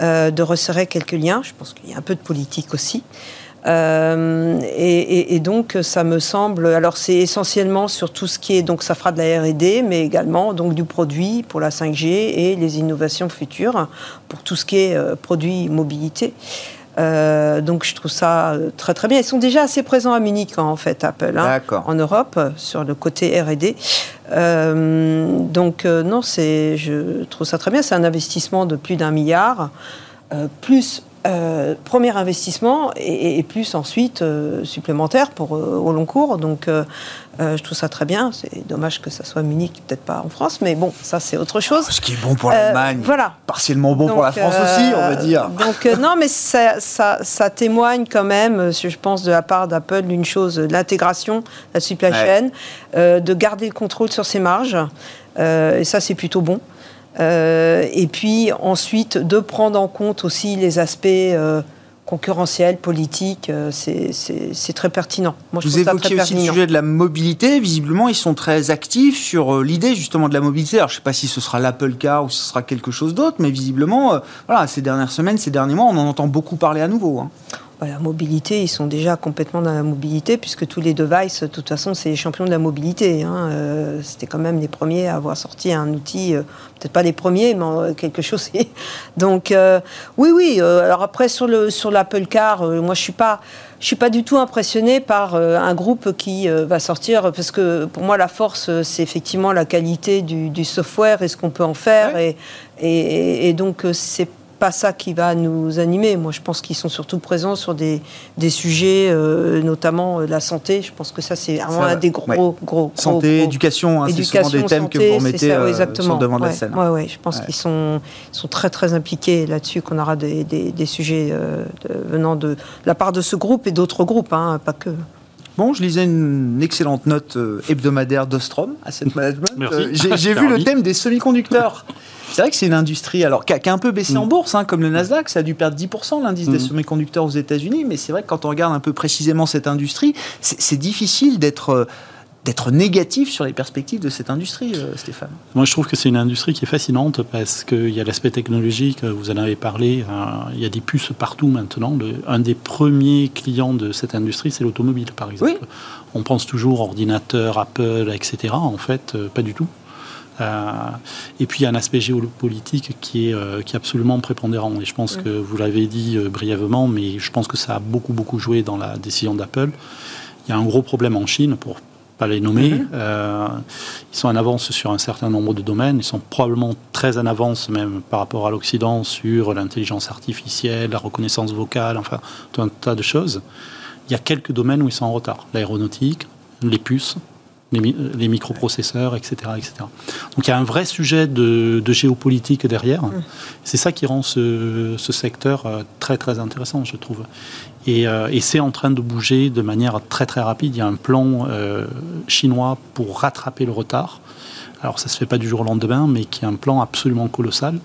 Speaker 3: Euh, de resserrer quelques liens. Je pense qu'il y a un peu de politique aussi. Euh, et, donc, ça me semble. Alors, c'est essentiellement sur tout ce qui est. Donc, ça fera de la R&D, mais également donc du produit pour la 5G et les innovations futures pour tout ce qui est produit mobilité. Euh, donc je trouve ça euh, très très bien. Ils sont déjà assez présents à Munich hein, en fait, Apple, hein, en Europe, sur le côté R&D. Euh, donc non, c'est, je trouve ça très bien. C'est un investissement de plus d'un milliard, plus euh, premier investissement et, plus ensuite euh, supplémentaire pour euh, au long cours. Donc, je trouve ça très bien. C'est dommage que ça soit Munich, peut-être pas en France, mais bon, ça c'est autre chose.
Speaker 1: Ce qui est bon pour l'Allemagne, voilà. partiellement bon pour la France aussi, on va dire.
Speaker 3: Donc non, mais ça, ça, témoigne quand même, je pense, de la part d'Apple d'une chose, l'intégration, la supply chain, de garder le contrôle sur ses marges. et ça, c'est plutôt bon. Euh, et puis ensuite de prendre en compte aussi les aspects euh, concurrentiels, politiques, euh, c'est très pertinent.
Speaker 1: Moi, je Vous évoquiez aussi le sujet de la mobilité. Visiblement, ils sont très actifs sur l'idée justement de la mobilité. Alors, je ne sais pas si ce sera l'Apple Car ou ce sera quelque chose d'autre, mais visiblement, voilà, ces dernières semaines, ces derniers mois, on en entend beaucoup parler à nouveau. Hein.
Speaker 3: Bah, la mobilité, ils sont déjà complètement dans la mobilité, puisque tous les devices, de toute façon, c'est les champions de la mobilité. Hein. Euh, c'était quand même les premiers à avoir sorti un outil, euh, peut-être pas les premiers, mais euh, quelque chose. Donc, oui, oui. alors après, sur le sur l'Apple Car, moi, je suis pas. Je suis pas du tout impressionné par un groupe qui va sortir parce que pour moi la force c'est effectivement la qualité du, software et ce qu'on peut en faire et, et, et, donc c'est pas ça qui va nous animer. Moi, je pense qu'ils sont surtout présents sur des, des sujets, euh, notamment euh, la santé. Je pense que ça, c'est vraiment un des gros, gros,
Speaker 1: Santé, éducation, hein, c'est souvent des thèmes que vous remettez euh, sur devant de la scène.
Speaker 3: Ouais, je pense qu'ils sont, sont très, très impliqués là-dessus, qu'on aura des, des, sujets venant de, la part de ce groupe et d'autres groupes, hein, pas que.
Speaker 1: Bon, je lisais une excellente note hebdomadaire d'Ostrom, Asset Management. J'ai vu le thème des semi-conducteurs. C'est vrai que c'est une industrie alors, qui, a, un peu baissé en mm. bourse, hein, comme le Nasdaq, ça a dû perdre 10% l'indice des mm. semi-conducteurs aux États-Unis, mais c'est vrai que quand on regarde un peu précisément cette industrie, c'est difficile d'être euh, d'être négatif sur les perspectives de cette industrie, euh, Stéphane
Speaker 5: Moi, je trouve que c'est une industrie qui est fascinante parce qu'il y a l'aspect technologique, vous en avez parlé, euh, il y a des puces partout maintenant. un des premiers clients de cette industrie, c'est l'automobile, par exemple. On pense toujours ordinateur, Apple, etc. En fait, pas du tout. Euh, et puis il y a un aspect géopolitique qui est, euh, qui est absolument prépondérant. Et je pense que vous l'avez dit euh, brièvement, mais je pense que ça a beaucoup, beaucoup joué dans la décision d'Apple. Il y a un gros problème en Chine, pour pas les nommer. Mhm. ils sont en avance sur un certain nombre de domaines. Ils sont probablement très en avance même par rapport à l'Occident sur l'intelligence artificielle, la reconnaissance vocale, enfin tout un tas de choses. Il y a quelques domaines où ils sont en retard. L'aéronautique, les puces, les, microprocesseurs, etc., etc. Donc il y a un vrai sujet de, géopolitique derrière. Mmh. C'est ça qui rend ce, secteur euh, très très intéressant, je trouve. Euh, et, c'est en train de bouger de manière très très rapide. Il y a un plan euh, chinois pour rattraper le retard. Alors ça se fait pas du jour au lendemain, mais qui est un plan absolument colossal.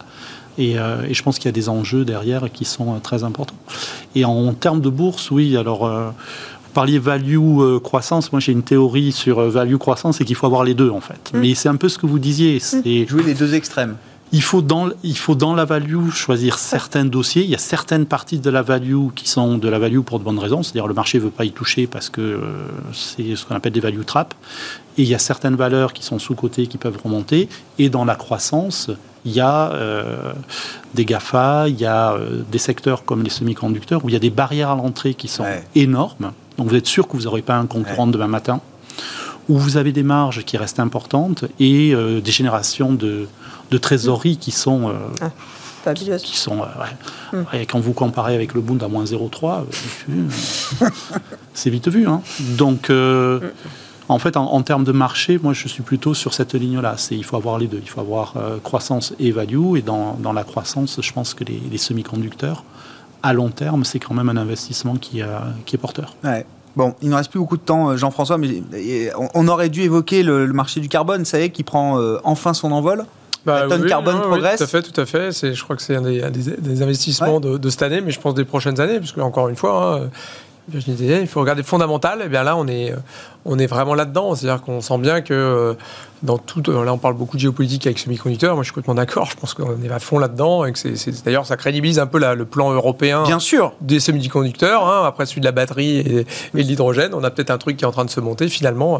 Speaker 5: Et, et je pense qu'il y a des enjeux derrière qui sont très importants. Et en, termes de bourse, oui, alors parliez value euh, croissance. Moi, j'ai une théorie sur euh, value croissance, c'est qu'il faut avoir les deux en fait. Mm. Mais c'est un peu ce que vous disiez.
Speaker 1: Jouer les deux extrêmes.
Speaker 5: Il faut, dans, il faut dans la value choisir certains dossiers. Il y a certaines parties de la value qui sont de la value pour de bonnes raisons. C'est-à-dire le marché ne veut pas y toucher parce que euh, c'est ce qu'on appelle des value traps. Et il y a certaines valeurs qui sont sous-cotées qui peuvent remonter. Et dans la croissance, il y a des GAFA, il y a des secteurs comme les semi-conducteurs où il y a des barrières à l'entrée qui sont énormes. Donc vous êtes sûr que vous n'aurez pas un concurrent demain matin, où vous avez des marges qui restent importantes et euh, des générations de, trésorerie qui sont... Euh,
Speaker 3: ah, qui
Speaker 5: sont euh, hmm. et quand vous comparez avec le Bund à moins 0,3, c'est vite vu. Hein. Donc, en fait, en, termes de marché, moi, je suis plutôt sur cette ligne-là. C'est il faut avoir les deux. Il faut avoir croissance et value. Et dans, la croissance, je pense que les semi-conducteurs à long terme, c'est quand même un investissement qui, qui est porteur.
Speaker 1: Bon, il ne reste plus beaucoup de temps, euh, Jean-François, mais on aurait dû évoquer le, marché du carbone, ça y est, qui prend euh, enfin son envol.
Speaker 4: Bah, la tonne carbone progresse. tout à fait, tout à fait. je crois que c'est un des, investissements de, cette année, mais je pense des prochaines années, parce que encore une fois, hein, il faut regarder fondamental. Et bien là, on est, on est vraiment là-dedans. C'est-à-dire qu'on sent bien que euh, dans tout. Euh, là, on parle beaucoup de géopolitique avec semi-conducteurs. Moi, je suis complètement d'accord. Je pense qu'on est à fond là-dedans. Et que c'est, d'ailleurs, ça crédibilise un peu le plan européen.
Speaker 1: Bien sûr.
Speaker 4: Des semi-conducteurs. Hein. après celui de la batterie et, et de l'hydrogène, on a peut-être un truc qui est en train de se monter finalement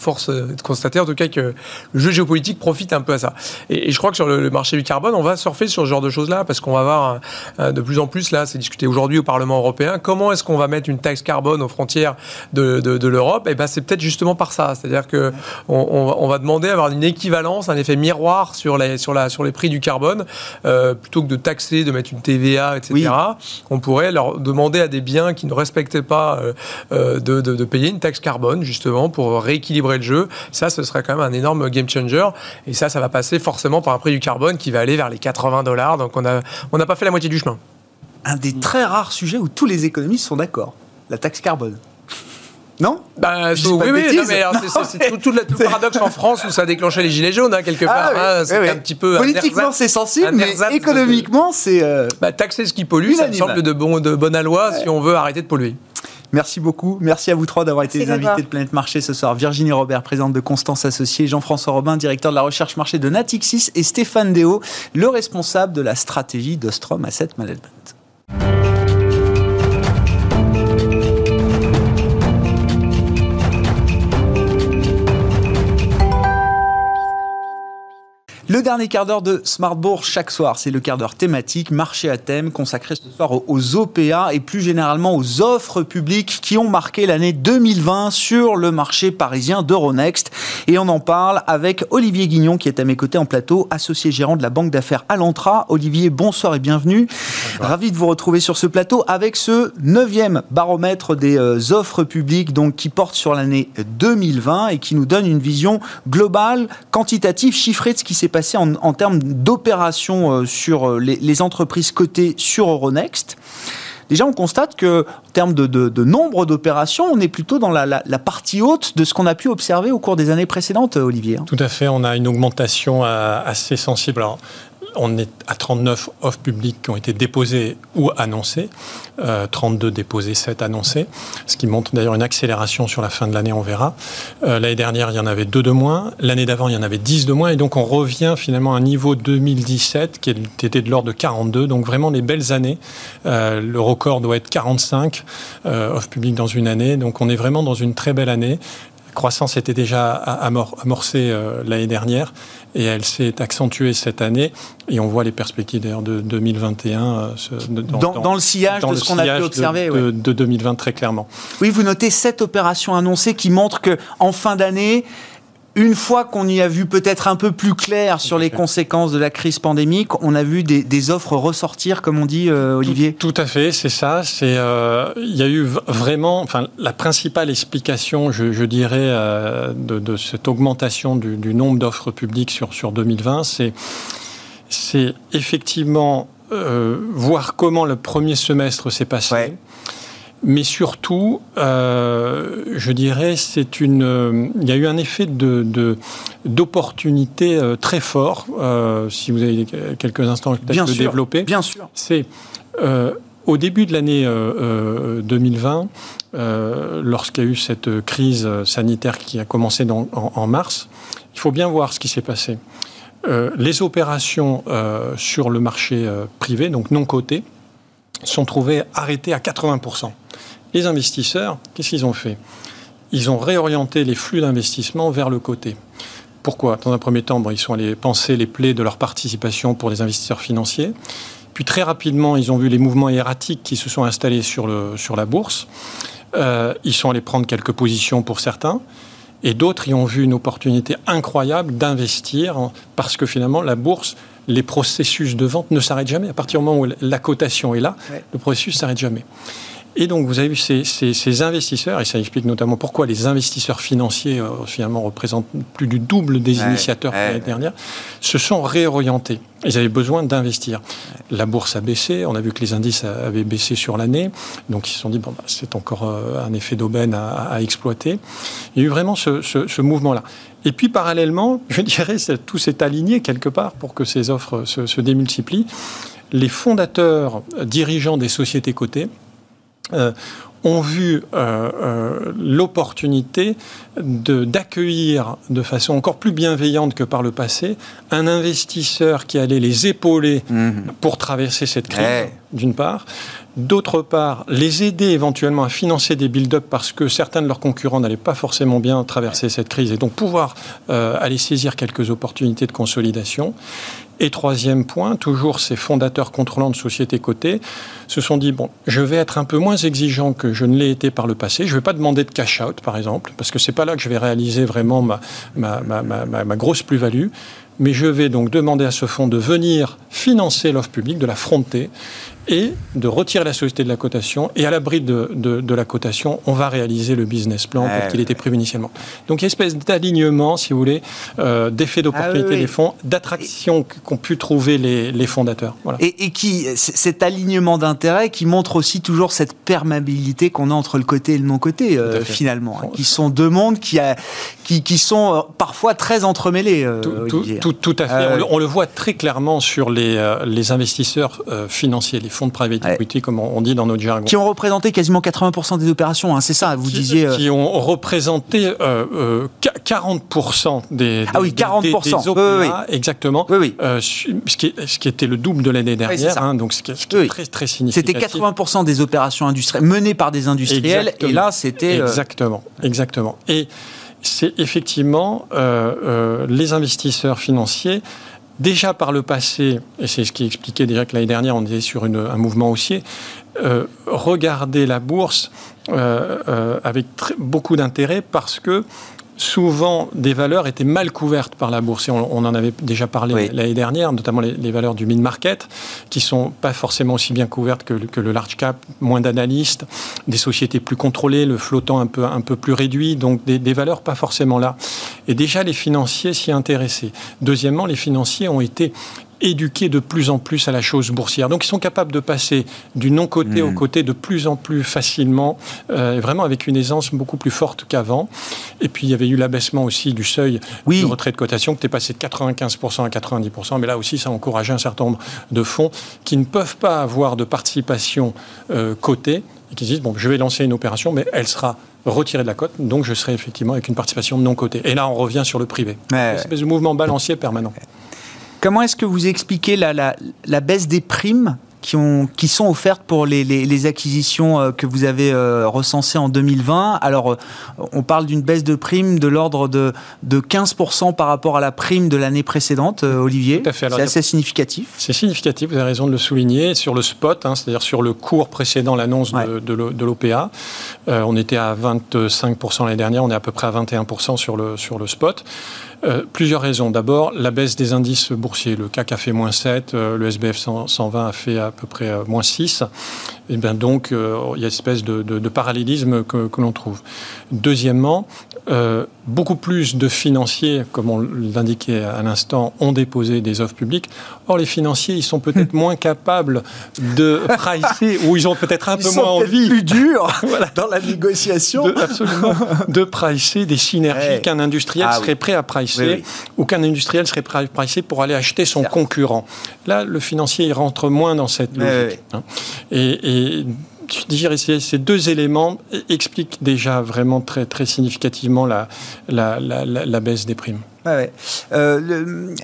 Speaker 4: force de constater en tout cas que le jeu géopolitique profite un peu à ça. Et, je crois que sur le, marché du carbone, on va surfer sur ce genre de choses-là parce qu'on va voir de plus en plus, là, c'est discuté aujourd'hui au Parlement européen, comment est-ce qu'on va mettre une taxe carbone aux frontières de, de, l'Europe? Et eh ben c'est peut-être justement par ça. C'est-à-dire que on, va demander à avoir une équivalence, un effet miroir sur les, sur la, sur les prix du carbone, euh, plutôt que de taxer, de mettre une TVA, etc. On pourrait leur demander à des biens qui ne respectaient pas euh, euh, de, de payer une taxe carbone, justement, pour rééquilibrer le jeu. Ça, ce serait quand même un énorme game changer. Et ça, ça va passer forcément par un prix du carbone qui va aller vers les 80 dollars. Donc on n'a on n'a pas fait la moitié du chemin.
Speaker 1: Un des très rares sujets où tous les économistes sont d'accord. La taxe carbone. Non?
Speaker 4: Bah, Oui, oui, c'est tout, le paradoxe en France où ça a déclenché les gilets jaunes, hein, quelque ah part. Hein,
Speaker 1: c'est un petit peu. Politiquement, c'est sensible, mais économiquement, c'est. Euh,
Speaker 4: bah, taxer ce qui pollue, ça me semble de, bon, de bonne loi si on veut arrêter de polluer.
Speaker 1: Merci beaucoup. Merci à vous trois d'avoir été les invités de Planète Marché ce soir. Virginie Robert, présidente de Constance Associée, Jean-François Robin, directeur de la recherche marché de Natixis et Stéphane Déo, le responsable de la stratégie d'Ostrom Asset Management. Le dernier quart d'heure de Smart Bourse chaque soir, c'est le quart d'heure thématique, marché à thème, consacré ce soir aux OPA et plus généralement aux offres publiques qui ont marqué l'année 2020 sur le marché parisien d'Euronext. Et on en parle avec Olivier Guignon qui est à mes côtés en plateau, associé gérant de la banque d'affaires Alantra. Olivier, bonsoir et bienvenue. Ravi de vous retrouver sur ce plateau avec ce neuvième baromètre des euh, offres publiques donc, qui porte sur l'année 2020 et qui nous donne une vision globale, quantitative, chiffrée de ce qui s'est passé en, termes d'opérations euh, sur euh, les, entreprises cotées sur Euronext. Déjà, on constate que, en termes de, nombre d'opérations, on est plutôt dans la, partie haute de ce qu'on a pu observer au cours des années précédentes, Olivier.
Speaker 6: Tout à fait. On a une augmentation euh, assez sensible. Alors, on est à 39 offres publiques qui ont été déposées ou annoncées, 32 euh, déposées, 7 annoncées, ce qui montre d'ailleurs une accélération sur la fin de l'année, on verra. Euh, l'année dernière, il y en avait 2 de moins, l'année d'avant, il y en avait 10 de moins, et donc on revient finalement à un niveau 2017 qui était de l'ordre de 42, donc vraiment les belles années. Euh, le record doit être 45 offres publiques dans une année, donc on est vraiment dans une très belle année. La croissance était déjà amorcée l'année dernière et elle s'est accentuée cette année. Et on voit les perspectives d'ailleurs de 2021 euh,
Speaker 1: dans, dans, le sillage de ce qu'on a pu observer.
Speaker 6: De, de, 2020 très clairement.
Speaker 1: Oui, vous notez cette opération annoncée qui montre que en fin d'année, une fois qu'on y a vu peut-être un peu plus clair sur les conséquences de la crise pandémique, on a vu des, offres ressortir, comme on dit, euh, Olivier.
Speaker 6: Tout, à fait, c'est ça. C'est, euh, il y a eu vraiment, enfin, la principale explication, je, dirais, euh, de, cette augmentation du, nombre d'offres publiques sur, sur 2020, c'est, c'est effectivement voir comment le premier semestre s'est passé mais surtout, euh, je dirais, c'est une. il y a eu un effet de, d'opportunité euh, très fort. Euh, si vous avez quelques instants, peut-être le développer.
Speaker 1: Bien sûr.
Speaker 6: C'est au début de l'année 2020, lorsqu'il y a eu cette crise sanitaire qui a commencé en, en, mars. Il faut bien voir ce qui s'est passé. les opérations sur le marché privé, donc non cotées, sont trouvées arrêtées à 80 les investisseurs, qu'est-ce qu'ils ont fait? Ils ont réorienté les flux d'investissement vers le côté. Pourquoi? Dans un premier temps, ils sont allés penser les plaies de leur participation pour les investisseurs financiers. Puis très rapidement, ils ont vu les mouvements erratiques qui se sont installés sur, le, sur la bourse. Euh, ils sont allés prendre quelques positions pour certains. Et d'autres y ont vu une opportunité incroyable d'investir parce que finalement, la bourse, les processus de vente ne s'arrêtent jamais. À partir du moment où la cotation est là, le processus ne s'arrête jamais. Et donc, vous avez vu ces, investisseurs, et ça explique notamment pourquoi les investisseurs financiers, euh, finalement, représentent plus du double des initiateurs l'année dernière, se sont réorientés. Ils avaient besoin d'investir. La bourse a baissé, on a vu que les indices avaient baissé sur l'année, donc ils se sont dit, bon, bah, c'est encore euh, un effet d'aubaine à, exploiter. Il y a eu vraiment ce, mouvement-là. Et puis, parallèlement, je dirais, tout s'est aligné quelque part pour que ces offres se, se démultiplient. Les fondateurs dirigeants des sociétés cotées, euh, ont vu euh, euh, l'opportunité d'accueillir de, façon encore plus bienveillante que par le passé un investisseur qui allait les épauler mhm. pour traverser cette crise, d'une part. D'autre part, les aider éventuellement à financer des build-up parce que certains de leurs concurrents n'allaient pas forcément bien traverser cette crise et donc pouvoir aller saisir quelques opportunités de consolidation. Et troisième point, toujours ces fondateurs contrôlants de sociétés cotées se sont dit, bon, je vais être un peu moins exigeant que je ne l'ai été par le passé. Je ne vais pas demander de cash-out, par exemple, parce que c'est pas là que je vais réaliser vraiment ma, grosse plus-value mais je vais donc demander à ce fonds de venir financer l'offre publique, de la fronter, et de retirer la société de la cotation. Et à l'abri de, de, la cotation, on va réaliser le business plan pour qu'il était prévu initialement. Donc, une espèce d'alignement, si vous voulez, euh, d'effet d'opportunité ah des fonds, d'attraction qu'ont pu trouver les, les fondateurs.
Speaker 1: Voilà. Et, et, qui, cet alignement d'intérêts qui montre aussi toujours cette perméabilité qu'on a entre le côté et le non-côté, euh, finalement, hein, qui sont deux mondes qui, a, qui, qui sont euh, parfois très entremêlés.
Speaker 6: tout, tout, tout, à fait. Ah on, le, on, le, voit très clairement sur les, les investisseurs financiers, les fonds de private equity, comme on dit dans notre jargon.
Speaker 1: Qui ont représenté quasiment 80% des opérations, hein, c'est ça, vous disiez.
Speaker 6: Euh, qui ont représenté euh, 40% euh, des,
Speaker 1: Ah oui, 40%.
Speaker 6: Des, exactement. Oui, oui. Euh, ce, qui ce, qui était le double de l'année dernière, hein, donc ce qui, est très, très significatif.
Speaker 1: C'était 80% des opérations industrielles menées par des industriels, et là, c'était.
Speaker 6: Exactement, exactement. Et c'est effectivement les investisseurs financiers déjà par le passé, et c'est ce qui expliquait déjà que l'année dernière on était sur un mouvement haussier, euh, regarder la bourse euh, euh, avec beaucoup d'intérêt parce que souvent des valeurs étaient mal couvertes par la bourse. Et on, en avait déjà parlé l'année dernière, notamment les, valeurs du mid-market, qui sont pas forcément aussi bien couvertes que, le large cap, moins d'analystes, des sociétés plus contrôlées, le flottant un peu, un peu plus réduit, donc des, des valeurs pas forcément là. Et déjà, les financiers s'y intéressaient. Deuxièmement, les financiers ont été éduqués de plus en plus à la chose boursière. Donc ils sont capables de passer du non-côté au hmm. côté de plus en plus facilement, euh, vraiment avec une aisance beaucoup plus forte qu'avant. Et puis il y avait eu l'abaissement aussi du seuil de retrait de cotation qui était passé de 95% à 90%. Mais là aussi, ça a encouragé un certain nombre de fonds qui ne peuvent pas avoir de participation euh, cotée et qui disent, bon, je vais lancer une opération, mais elle sera retirée de la cote, donc je serai effectivement avec une participation non cotée. Et là, on revient sur le privé. C'est une espèce de mouvement balancier permanent.
Speaker 1: Comment est-ce que vous expliquez la, la, baisse des primes qui, ont, qui sont offertes pour les, les, acquisitions euh, que vous avez euh, recensées en 2020. Alors, euh, on parle d'une baisse de primes de l'ordre de, de 15% par rapport à la prime de l'année précédente, Olivier. C'est assez significatif.
Speaker 6: C'est significatif, vous avez raison de le souligner. Sur le spot, hein, c'est-à-dire sur le cours précédent l'annonce de, de l'OPA, on était à 25% l'année dernière, on est à peu près à 21% sur le, sur le spot. Euh, plusieurs raisons. D'abord, la baisse des indices boursiers. Le CAC a fait moins 7, euh, le SBF 120 a fait à peu près euh, moins 6. Et bien donc, il y a une espèce de, parallélisme que, que l'on trouve. Deuxièmement, beaucoup plus de financiers, comme on l'indiquait à l'instant, ont déposé des offres publiques. Or, les financiers, ils sont peut-être moins capables de pricer, ou ils ont peut-être un peu moins envie.
Speaker 1: plus dur dans la négociation.
Speaker 6: De, absolument. De pricer des synergies qu'un industriel ah serait prêt à pricer ou qu'un industriel serait pricé pour aller acheter son concurrent. Là, le financier, il rentre moins dans cette logique. Hein. Et, dirais ces deux éléments expliquent déjà vraiment très, très significativement la, la, baisse des primes.
Speaker 1: Euh, euh,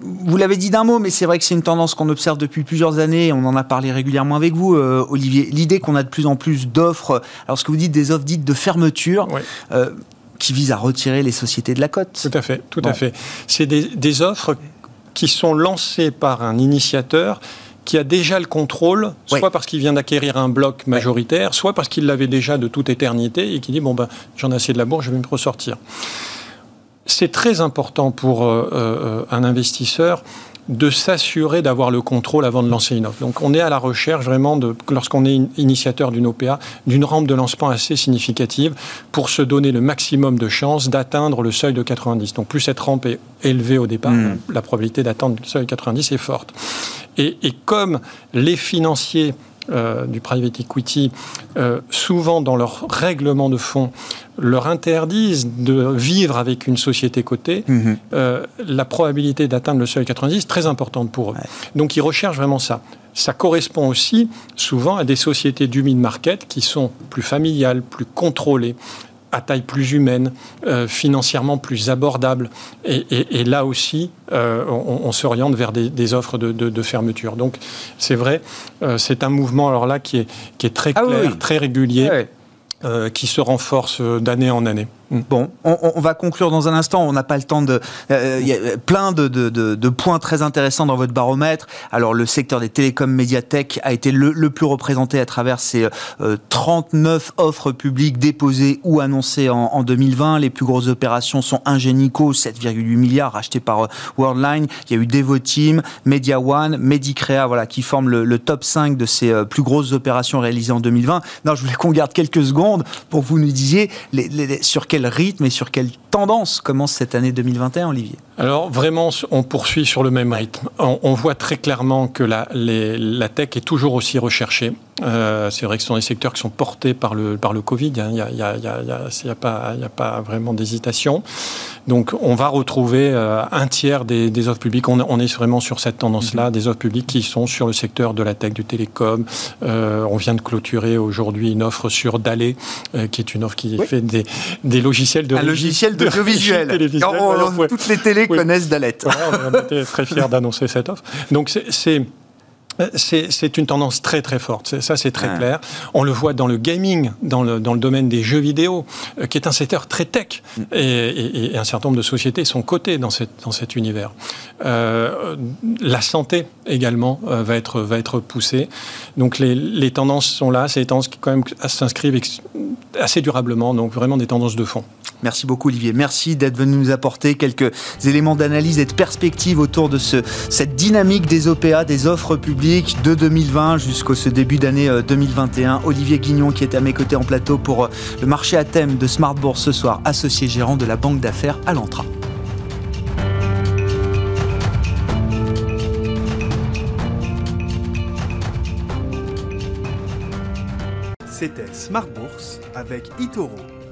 Speaker 1: vous l'avez dit d'un mot, mais c'est vrai que c'est une tendance qu'on observe depuis plusieurs années. On en a parlé régulièrement avec vous, euh, Olivier. L'idée qu'on a de plus en plus d'offres, alors ce que vous dites des offres dites de fermeture, qui vise à retirer les sociétés de la cote.
Speaker 6: Tout à fait, tout à fait. C'est des, offres qui sont lancées par un initiateur qui a déjà le contrôle, soit parce qu'il vient d'acquérir un bloc majoritaire, soit parce qu'il l'avait déjà de toute éternité et qui dit bon ben j'en ai assez de la bourse, je vais me ressortir. C'est très important pour euh, euh, un investisseur de s'assurer d'avoir le contrôle avant de lancer une offre. Donc on est à la recherche vraiment, de, lorsqu'on est initiateur d'une OPA, d'une rampe de lancement assez significative pour se donner le maximum de chances d'atteindre le seuil de 90. Donc plus cette rampe est élevée au départ, hmm. la probabilité d'atteindre le seuil de 90 est forte. Et, et comme les financiers euh, du private equity, euh, souvent dans leur règlement de fonds, leur interdisent de vivre avec une société cotée, mhm. euh, la probabilité d'atteindre le seuil 90 est très importante pour eux. Donc ils recherchent vraiment ça. Ça correspond aussi souvent à des sociétés du mid-market qui sont plus familiales, plus contrôlées, à taille plus humaine, euh, financièrement plus abordable. Et, là aussi, euh, on, s'oriente vers des, offres de, fermeture. Donc c'est vrai, euh, c'est un mouvement alors là qui est, qui est très ah clair, très régulier, qui se renforce d'année en année.
Speaker 1: Bon, on, va conclure dans un instant. On n'a pas le temps de. Euh, il y a plein de, points très intéressants dans votre baromètre. Alors, le secteur des télécoms médiathèques a été le, plus représenté à travers ces 39 euh, offres publiques déposées ou annoncées en, 2020. Les plus grosses opérations sont Ingenico, 7,8 milliards rachetés par euh, Worldline. Il y a eu Devoteam, Media One, Medicrea, voilà, qui forment le, top 5 de ces plus grosses opérations réalisées en 2020. Non, je voulais qu'on garde quelques secondes pour que vous nous disiez sur quel rythme et sur quelle tendance commence cette année 2021, Olivier?
Speaker 6: Alors vraiment, on poursuit sur le même rythme. On, voit très clairement que la, tech est toujours aussi recherchée. Euh, c'est vrai que ce sont des secteurs qui sont portés par le, par le Covid. Il n'y a, y a, y a, y a, pas, a pas vraiment d'hésitation. Donc on va retrouver euh, un tiers des, des, offres publiques. On, on, est vraiment sur cette tendance-là, mhm. des offres publiques qui sont sur le secteur de la tech, du télécom. Euh, on vient de clôturer aujourd'hui une offre sur Dalé, euh, qui est une offre qui fait des, des logiciels de...
Speaker 1: Un logiciel d'audiovisuel. Toutes les télés connaissent Dalet.
Speaker 6: on était très fiers d'annoncer cette offre. Donc c'est c'est une tendance très très forte, ça c'est très clair. On le voit dans le gaming, dans le, dans le domaine des jeux vidéo, euh, qui est un secteur très tech, mm. et, et, un certain nombre de sociétés sont cotées dans, cette, dans cet univers. Euh, la santé également va, être, va être poussée. Donc les, les tendances sont là, c'est des tendances qui quand même s'inscrivent assez durablement, donc vraiment des tendances de fond.
Speaker 1: Merci beaucoup Olivier, merci d'être venu nous apporter quelques éléments d'analyse et de perspective autour de ce, cette dynamique des OPA, des offres publiques de 2020 jusqu'au ce début d'année 2021. Euh, Olivier Guignon qui est à mes côtés en plateau pour euh, le marché à thème de Smart Bourse ce soir, associé gérant de la banque d'affaires Alantra.
Speaker 7: C'était Smart Bourse avec Itoro,